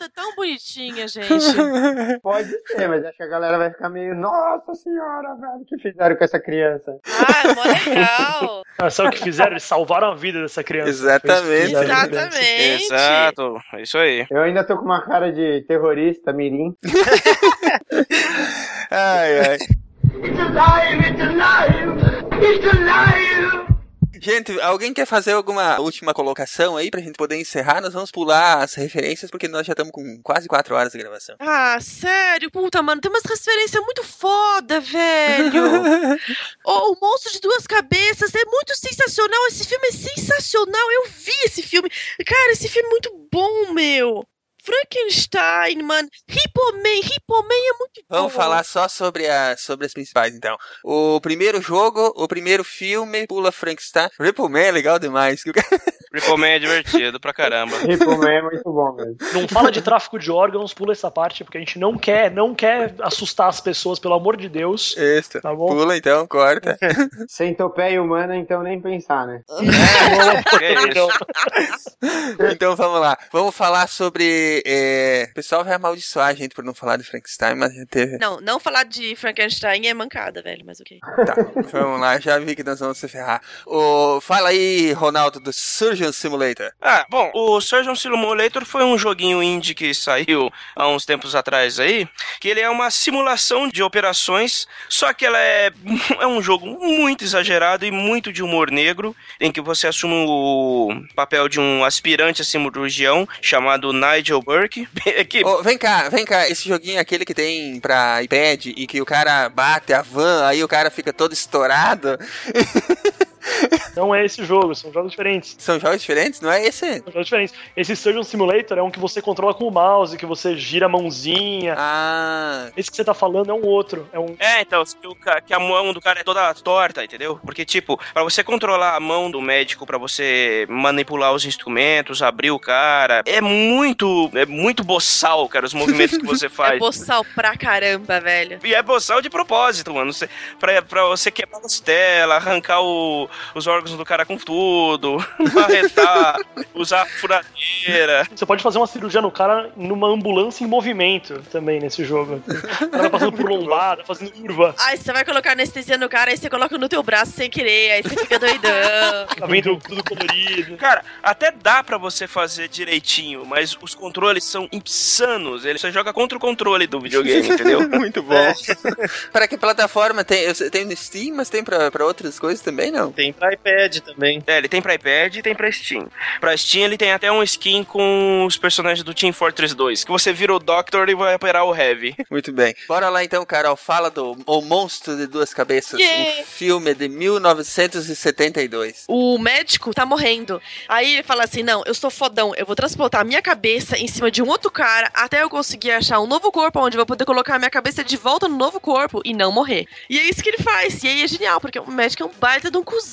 É tão bonitinha, gente. Pode ser, mas acho que a galera vai ficar meio, nossa senhora, velho, o que fizeram com essa criança? Ah, é mó legal. Ah, sabe o que fizeram? Eles salvaram a vida dessa criança. Exatamente. Exatamente. Exato, isso aí. Eu ainda tô com uma cara de terrorista, mirim. Ai, ai. It's alive, it's alive, it's alive. Gente, alguém quer fazer alguma última colocação aí pra gente poder encerrar? Nós vamos pular as referências porque nós já estamos com quase 4 horas de gravação. Ah, sério? Puta, mano, tem umas referências muito foda, velho. oh, o Monstro de Duas Cabeças é muito sensacional. Esse filme é sensacional. Eu vi esse filme. Cara, esse filme é muito bom, meu. Frankenstein, mano. Hippoman. Hippoman é muito Vamos bom. falar só sobre, a, sobre as principais, então. O primeiro jogo, o primeiro filme, pula Frankenstein. Ripple Man é legal demais. Ripple Man é divertido pra caramba. Ripple Man é muito bom mesmo. Não fala de tráfico de órgãos, pula essa parte, porque a gente não quer, não quer assustar as pessoas, pelo amor de Deus. Isso. Tá bom? Pula então, corta. Centopeia humana, então nem pensar, né? É isso. então vamos lá. Vamos falar sobre. é, O pessoal vai amaldiçoar a gente por não falar de Frankenstein, mas já teve. Não, não falar de Frankenstein é mancada, velho, mas ok. Tá, vamos lá, já vi que nós vamos se ferrar. O... Fala aí, Ronaldo, do Surgeon Simulator. Ah, bom, o Surgeon Simulator foi um joguinho indie que saiu há uns tempos atrás aí, que ele é uma simulação de operações, só que ela é, é um jogo muito exagerado e muito de humor negro, em que você assume o papel de um aspirante a cirurgião chamado Nigel Burke. que Ô, vem cá, vem cá, esse joguinho é aquele que tem pra iPad e que o cara bate a van, aí o cara fica todo estourado. Não é esse jogo, são jogos diferentes. São jogos diferentes? Não é esse? São jogos diferentes. Esse Surgeon Simulator é um que você controla com o mouse, que você gira a mãozinha. Ah. Esse que você tá falando é um outro. É um. É, então, que, a mão do cara é toda torta, entendeu? Porque, tipo, pra você controlar a mão do médico, pra você manipular os instrumentos, abrir o cara, é muito, é muito boçal, cara, os movimentos que você faz. É boçal pra caramba, velho. E é boçal de propósito, mano. Pra, pra você quebrar a costela, arrancar o- os órgãos do cara com tudo, marretar, usar furadeira. Você pode fazer uma cirurgia no cara numa ambulância em movimento também nesse jogo. O cara passando por lombada, fazendo curva. Aí você vai colocar anestesia no cara, aí você coloca no teu braço sem querer, aí você fica doidão. Tá vendo tudo colorido. Cara, até dá pra você fazer direitinho, mas os controles são insanos. Ele só joga contra o controle do videogame, entendeu? Muito bom. Para que plataforma tem? Tem no Steam, mas tem pra, pra outras coisas também, não? Tem pra iPad também. É, ele tem pra iPad e tem pra Steam. Pra Steam ele tem até um skin com os personagens do Team Fortress 2, que você vira o Doctor e vai operar o Heavy. Muito bem. Bora lá então, Carol. Fala do O Monstro de Duas Cabeças. Yeah. Um filme de 1972. O médico tá morrendo. Aí ele fala assim: Não, eu sou fodão, eu vou transportar a minha cabeça em cima de um outro cara até eu conseguir achar um novo corpo onde eu vou poder colocar a minha cabeça de volta no novo corpo e não morrer. E é isso que ele faz. E aí é genial, porque o médico é um baita de um cuzão.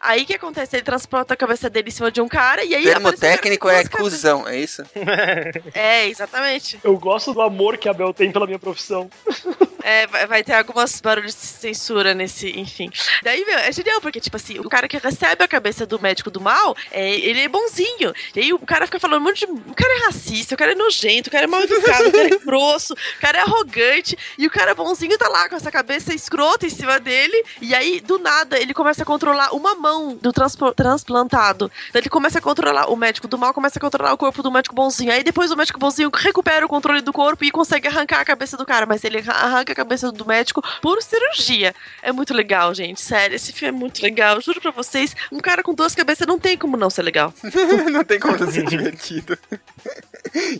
Aí o que acontece? Ele transporta a cabeça dele em cima de um cara e aí. O termo técnico é cuzão, é isso? É, exatamente. Eu gosto do amor que a Bel tem pela minha profissão. É, vai, vai ter algumas barulhos de censura nesse, enfim. Daí, meu, é genial, porque, tipo assim, o cara que recebe a cabeça do médico do mal, é, ele é bonzinho. E aí o cara fica falando um monte de. O cara é racista, o cara é nojento, o cara é mal educado, o cara é grosso, o cara é arrogante. E o cara bonzinho tá lá com essa cabeça escrota em cima dele. E aí, do nada, ele começa a controlar uma mão do transplantado. Então ele começa a controlar, o médico do mal começa a controlar o corpo do médico bonzinho. Aí depois o médico bonzinho recupera o controle do corpo e consegue arrancar a cabeça do cara. Mas ele arra- arranca a cabeça do médico por cirurgia. É muito legal, gente. Sério, esse filme é muito legal. Juro pra vocês, um cara com duas cabeças não tem como não ser legal. não tem como não ser divertido.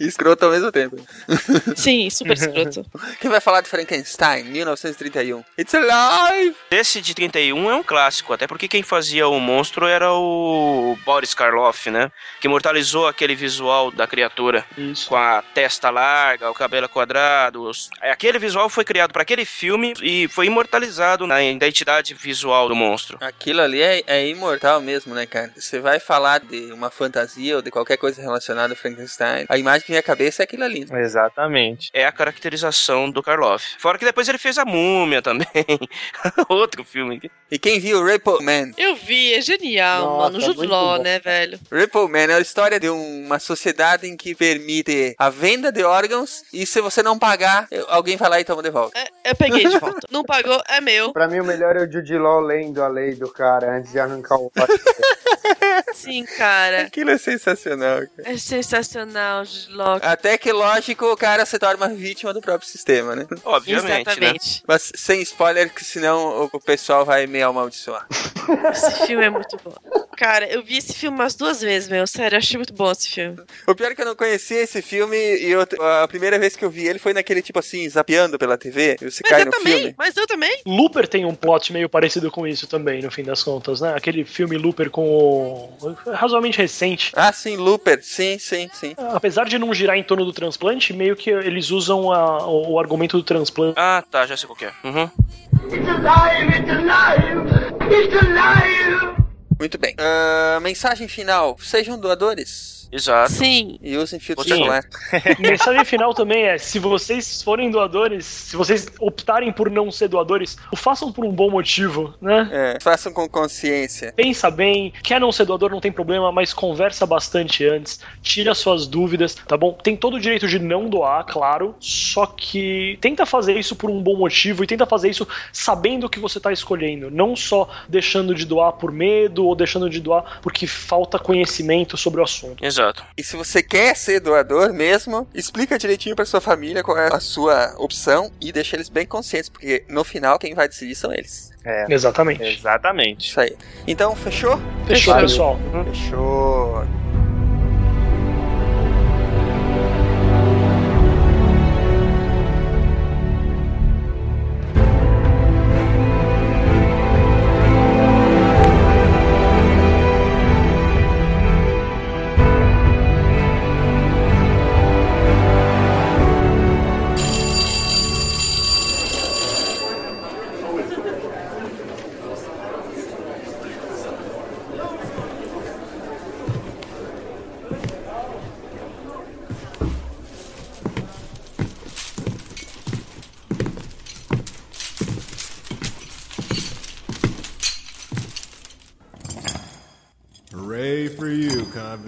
E escroto ao mesmo tempo. Sim, super escroto. Quem vai falar de Frankenstein, 1931? It's alive! Esse de 31 é um clássico, até porque quem fazia o monstro era o Boris Karloff, né? Que imortalizou aquele visual da criatura. Com a testa larga, o cabelo quadrado. os- Aquele visual foi criado para aquele filme e foi imortalizado na identidade visual do monstro. Aquilo ali é, é imortal mesmo, né, cara? Você vai falar de uma fantasia ou de qualquer coisa relacionada a Frankenstein, a imagem que vem à cabeça é aquilo ali. Exatamente. É a caracterização do Karloff. Fora que depois ele fez a múmia também. Outro filme. E quem viu Ripple Man? Eu vi, é genial, Nossa, mano. Jude muito Law, bom. né, velho? Ripple Man é a história de um- uma sociedade em que permite a venda de órgãos e se você não pagar, alguém vai lá e toma de volta. Eu peguei de volta. Não pagou, é meu. Pra mim, o melhor é o Jude Law lendo a lei do cara antes de arrancar o Sim, cara. Aquilo é sensacional, cara. É sensacional, Jude Law. Até que, lógico, o cara se torna vítima do próprio sistema, né? Obviamente, Exatamente. Mas sem spoiler, que senão o, o pessoal vai me amaldiçoar. Esse filme é muito bom. Cara, eu vi esse filme umas duas vezes, meu. Sério, eu achei muito bom esse filme. O pior é que eu não conhecia esse filme e eu- a primeira vez que eu vi ele foi naquele tipo assim, zapeando pela TV. e Você cai no filme. Mas eu também. Looper tem um plot meio parecido com isso também, no fim das contas, né? Aquele filme Looper com o... razoavelmente recente. Ah, sim, Looper. Sim, sim, sim. Apesar de não girar em torno do transplante, meio que eles usam a- o argumento do transplante. Ah, tá, já sei qual que é. Uhum. It's alive, it's alive, it's alive. Muito bem. Ah, mensagem final. Sejam doadores. Exato. Sim. E usem filtro Sim. solar. Mensagem final também é: se vocês forem doadores, se vocês optarem por não ser doadores, o façam por um bom motivo, né? É, façam com consciência. Pensa bem, quer não ser doador, não tem problema, mas conversa bastante antes, tira suas dúvidas, tá bom? Tem todo o direito de não doar, claro, só que tenta fazer isso por um bom motivo e tenta fazer isso sabendo o que você tá escolhendo, não só deixando de doar por medo ou deixando de doar porque falta conhecimento sobre o assunto. Exato. E se você quer ser doador mesmo, explica direitinho pra sua família qual é a sua opção e deixa eles bem conscientes, porque no final quem vai decidir são eles. É. Exatamente. Exatamente. Isso aí. Então, fechou? Fechou, Valeu. pessoal. Fechou.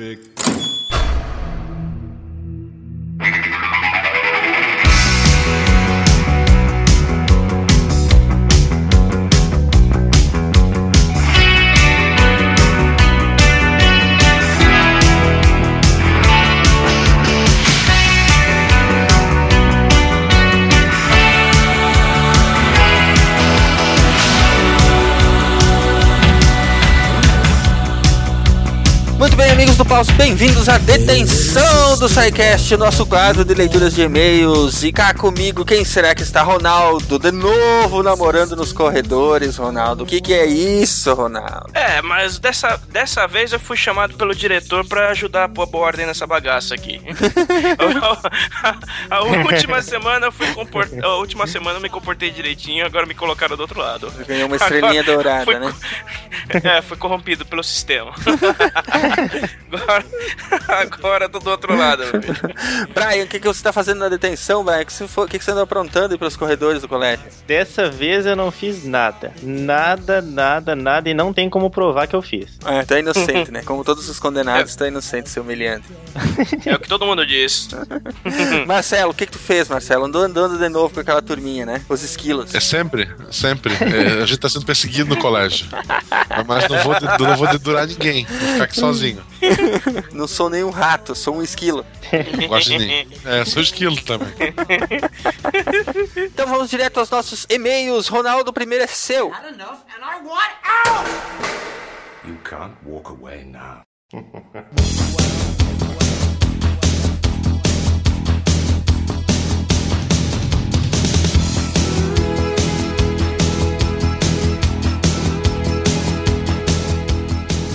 You, Paus, bem-vindos do SciCast, nosso quadro de leituras de e-mails. E cá comigo, quem será que está? Ronaldo, de novo namorando nos corredores, Ronaldo. O que, que é isso, Ronaldo? É, mas dessa, dessa vez eu fui chamado pelo diretor pra ajudar a pôr boa ordem nessa bagaça aqui. a, a última semana eu fui comport... A última semana eu me comportei direitinho, agora me colocaram do outro lado. Ganhou uma estrelinha Agora dourada, fui- né? É, foi corrompido pelo sistema. agora, agora tô do outro lado. Filho. Brian, o que, que você está fazendo na detenção, Brian? O que, você for- que, que você andou aprontando aí pelos corredores do colégio? Dessa vez eu não fiz nada. Nada, nada, nada. E não tem como provar que eu fiz. É, tá inocente, né? Como todos os condenados, tá inocente, seu humilhante. É o que todo mundo diz. Marcelo, o que, que tu fez, Marcelo? Andou andando de novo com aquela turminha, né? Os esquilos. É sempre, sempre. É, a gente tá sendo perseguido no colégio. Mas não vou, não vou dedurar ninguém. Vou ficar aqui sozinho. Não sou nenhum rato, sou um esquilo. Não gosto de ninguém. É, sou esquilo também. Então vamos direto aos nossos e-mails. Ronaldo, o primeiro é seu. You can't walk away now.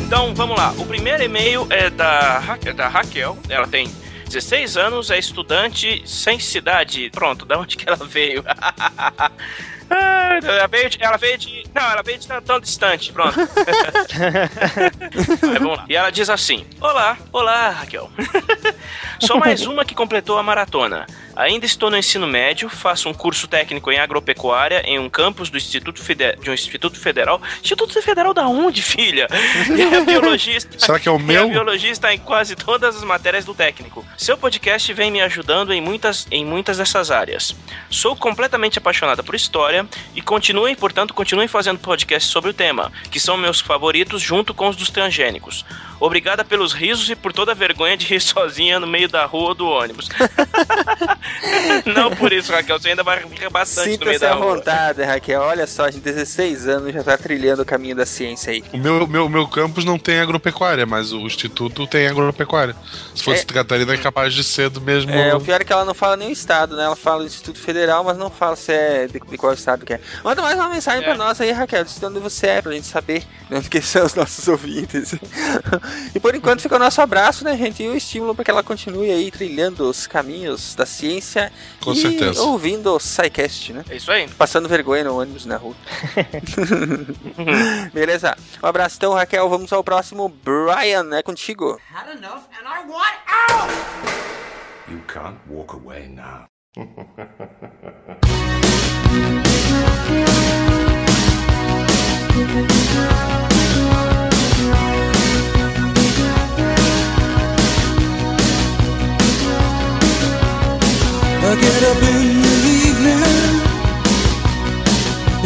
Então vamos lá. O primeiro e-mail é da, Ra- é da Raquel. Ela tem 16 anos, é estudante sem cidade. Pronto, da onde que ela veio? Ela veio de, ela veio de. Não, ela veio de tão, tão distante. Pronto. Vamos lá. E ela diz assim: Olá, olá, Raquel. Sou mais uma que completou a maratona. Ainda estou no ensino médio, faço um curso técnico em agropecuária em um campus do Instituto de um Instituto Federal. Instituto Federal da onde, filha? E a biologista. Será que é o e meu? A biologista está em quase todas as matérias do técnico. Seu podcast vem me ajudando em muitas, em muitas dessas áreas. Sou completamente apaixonada por história e continuem, portanto, continuem fazendo podcasts sobre o tema, que são meus favoritos junto com os dos transgênicos. Obrigada pelos risos e por toda a vergonha de rir sozinha no meio da rua ou do ônibus. Não por isso, Raquel, você ainda vai rir bastante no meio da à rua. vontade, Raquel. Olha só, a gente 16 anos já tá trilhando o caminho da ciência aí. O meu, meu, meu campus não tem agropecuária, mas o instituto tem agropecuária. Se fosse É. Catarina, é capaz de ser do mesmo. É, o pior é que ela não fala nem o estado, né? Ela fala do Instituto Federal, mas não fala se é de, de qual estado que é. Manda mais uma mensagem pra nós aí, Raquel, de onde você é, pra gente saber de onde que são os nossos ouvintes. E por enquanto fica o nosso abraço, né, gente? E o estímulo para que ela continue aí trilhando os caminhos da ciência Com e certeza. ouvindo o SciCast, né? É isso aí. Passando vergonha no ônibus na rua. Beleza. Um abraço então, Raquel. Vamos ao próximo. Brian, é contigo. Had enough and I want out! You can't walk away now. I get up in the evening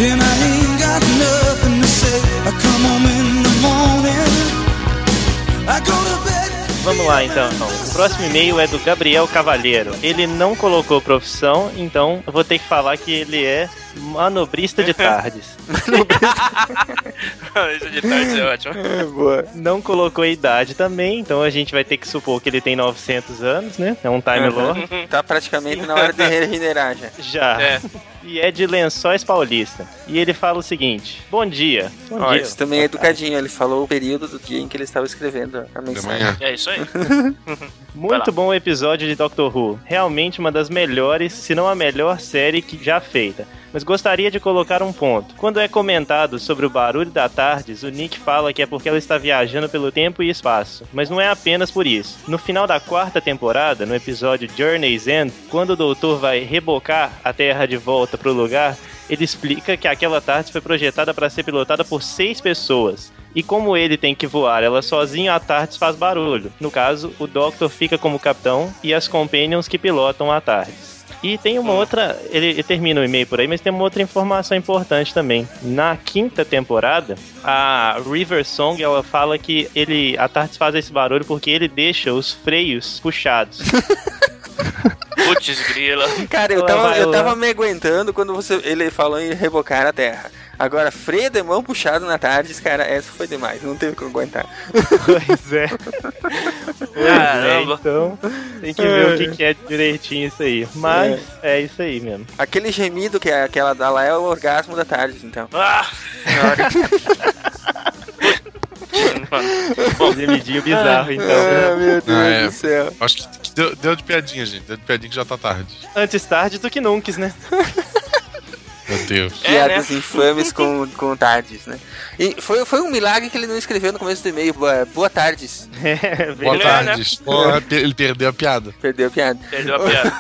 and I ain't got nothing to say. I come home in the morning. I go to bed. Vamos lá então. O próximo e-mail é do Gabriel Cavalheiro. Ele não colocou profissão, então eu vou ter que falar que ele é manobrista de tardes. Isso de tarde é ótimo. boa. Não colocou idade também, então a gente vai ter que supor que ele tem 900 anos, né? É um Time Lord. Tá praticamente na hora de regenerar já. Já. É. E é de Lençóis Paulista. E ele fala o seguinte: Bom dia. Bom Ó, dia. isso também é educadinho. Ele falou o período do dia em que ele estava escrevendo a mensagem. É isso aí. Muito bom o episódio de Doctor Who. Realmente uma das melhores, se não a melhor série que já feita. Mas gostaria de colocar um ponto. Quando é comentado sobre o barulho da Tardes, o Nick fala que é porque ela está viajando pelo tempo e espaço. Mas não é apenas por isso. No final da quarta temporada, no episódio Journey's End, quando o doutor vai rebocar a Terra de volta para o lugar, ele explica que aquela Tardes foi projetada para ser pilotada por seis pessoas. E como ele tem que voar ela sozinha, a TARDIS faz barulho. No caso, o Doctor fica como capitão e as Companions que pilotam a TARDIS. E tem uma outra, ele, ele termina o e-mail por aí, mas tem uma outra informação importante também. Na quinta temporada, a River Song, ela fala que ele, a TARDIS faz esse barulho porque ele deixa os freios puxados. Putz, grila. Cara, eu tava, eu tava me aguentando quando você, ele falou em rebocar a terra. Agora, freio de mão puxado na tarde, cara, essa foi demais. Não teve como aguentar. Pois é. Caramba. então, tem que ver o que, que é direitinho isso aí. Mas é, isso aí mesmo. Aquele gemido que, é- que ela dá lá é o orgasmo da tarde, então. Ah! Bom, gemidinho bizarro, então. Ah, meu Deus Ah, é. do céu. Acho que, que deu, deu de piadinha, gente. Deu de piadinha que já tá tarde. Antes tarde do que nunca, né? Meu Deus. Piadas infames com, com tardes, né? E foi, foi um milagre que ele não escreveu no começo do e-mail. Boa, boa tardes. Boa tarde. Porra, ele perdeu a piada. Perdeu a piada. Perdeu a piada.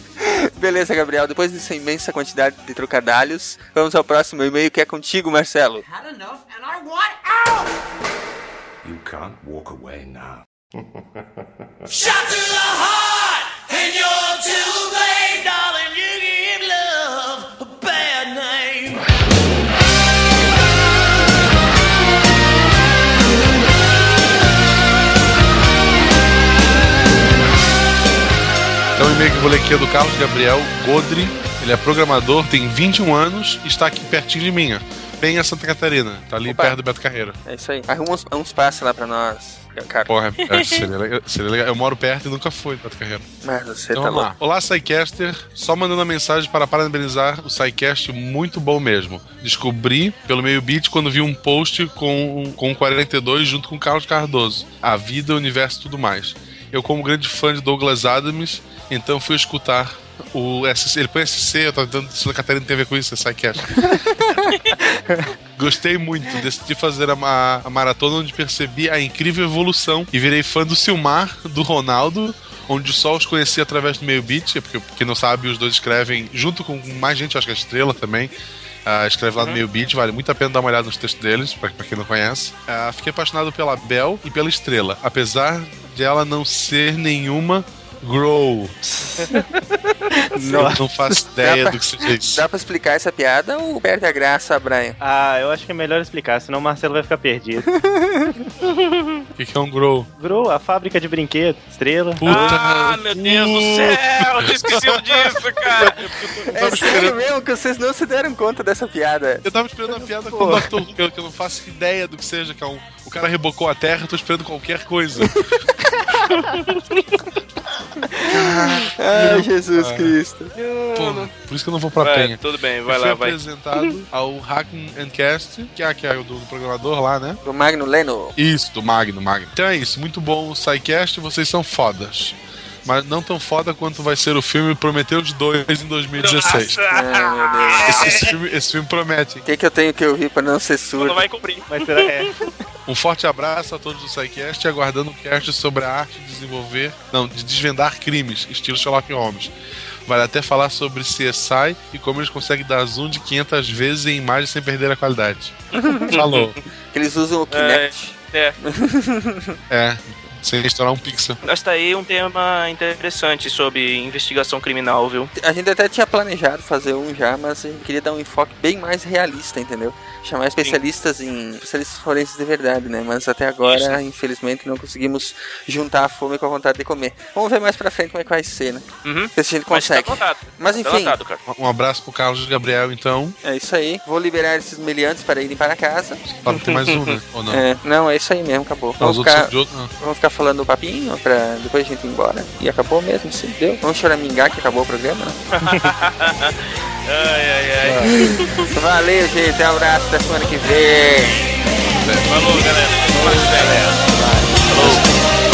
Beleza, Gabriel. Depois dessa imensa quantidade de trocadalhos, vamos ao próximo e-mail que é contigo, Marcelo. You can't walk away now. Shot to the heart, and you're too late, darling. É do Carlos Gabriel Godri. Ele é programador, tem 21 anos e está aqui pertinho de mim, ó. Penha, Santa Catarina. Tá ali perto do Beto Carreiro. É isso aí. Arruma uns, uns passes lá pra nós, cara. Porra, é, seria, legal, seria legal. Eu moro perto e nunca fui, Beto Carreiro. Mas você Então tá vamos lá. louco. Olá, SciCaster. Só mandando uma mensagem para parabenizar o SciCast, muito bom mesmo. Descobri pelo meio beat quando vi um post com, com o 42 junto com o Carlos Cardoso. A vida, o universo e tudo mais. Eu, como grande fã de Douglas Adams, então fui escutar o SC. Ele põe SC, eu tava tentando. Santa Catarina tem a ver com isso, é. Gostei muito, decidi fazer a, ma- a maratona onde percebi a incrível evolução e virei fã do Silmar, do Ronaldo, onde só os conheci através do meio beat, porque quem não sabe, os dois escrevem junto com mais gente, acho que a Estrela também. Ah, escreve lá no meio beat, vale muito a pena dar uma olhada nos textos deles, pra, pra quem não conhece. Ah, fiquei apaixonado pela Bel e pela Estrela, apesar de ela não ser nenhuma Grow. Nossa. Não faço ideia pra- do que seja isso. Dá pra explicar essa piada ou perde a graça, Brian? Ah, eu acho que é melhor explicar, senão o Marcelo vai ficar perdido. O que, que é um Grow? Grow, a fábrica de brinquedos, estrela. Ah, meu Deus do céu! Eu esqueci disso, cara! É sério mesmo que vocês não se deram conta dessa piada. Eu tava esperando a piada com o Dr. Eu, que eu não faço ideia do que seja, que é um, o cara rebocou a terra, eu tô esperando qualquer coisa. Ai, Jesus Ah. Cristo. Pô, por isso que eu não vou pra Vai, penha. tudo bem, vai eu fui lá, vai. apresentado ao Hacking and Cast, que é, que é o do, do programador lá, né? Do Magno Leno. Isso, do Magno, Magno. Então é isso, muito bom o SciCast, vocês são fodas. Mas não tão foda quanto vai ser o filme Prometheus 2 em 2016. Ai, meu Deus. Esse, esse filme, esse filme promete. O que, que eu tenho que ouvir pra não ser surdo? Não vai cumprir. Mas será é? Um forte abraço a todos do SciCast e aguardando um cast sobre a arte de desenvolver, não, de desvendar crimes, estilo Sherlock Holmes. Vale até falar sobre CSI e como eles conseguem dar zoom de 500 vezes em imagem sem perder a qualidade. Falou. Eles usam o Kinect. É. É, sem estourar um pixel. Mas tá aí um tema interessante sobre investigação criminal, viu? A gente até tinha planejado fazer um já, mas a gente queria dar um enfoque bem mais realista, entendeu? Chamar especialistas em especialistas forenses de verdade, né? Mas até agora, infelizmente, não conseguimos juntar a fome com a vontade de comer. Vamos ver mais pra frente como é que vai ser, né? Uhum. Ver se a gente Mas tá consegue. Mas Tá enfim, cara. Um abraço pro Carlos Gabriel, então. é isso aí. Vou liberar esses meliantes para irem para casa. Só tem mais um, né? Ou não? É, não, é isso aí mesmo, acabou. Os Vamos ficar, são de outro, não. vamos ficar falando o papinho pra depois a gente ir embora. E acabou mesmo, se deu. Vamos choramingar que acabou o programa, né? Ai, ai, ai. Valeu, gente. Um abraço até semana que vem. Falou, galera. Falou, galera. Falou.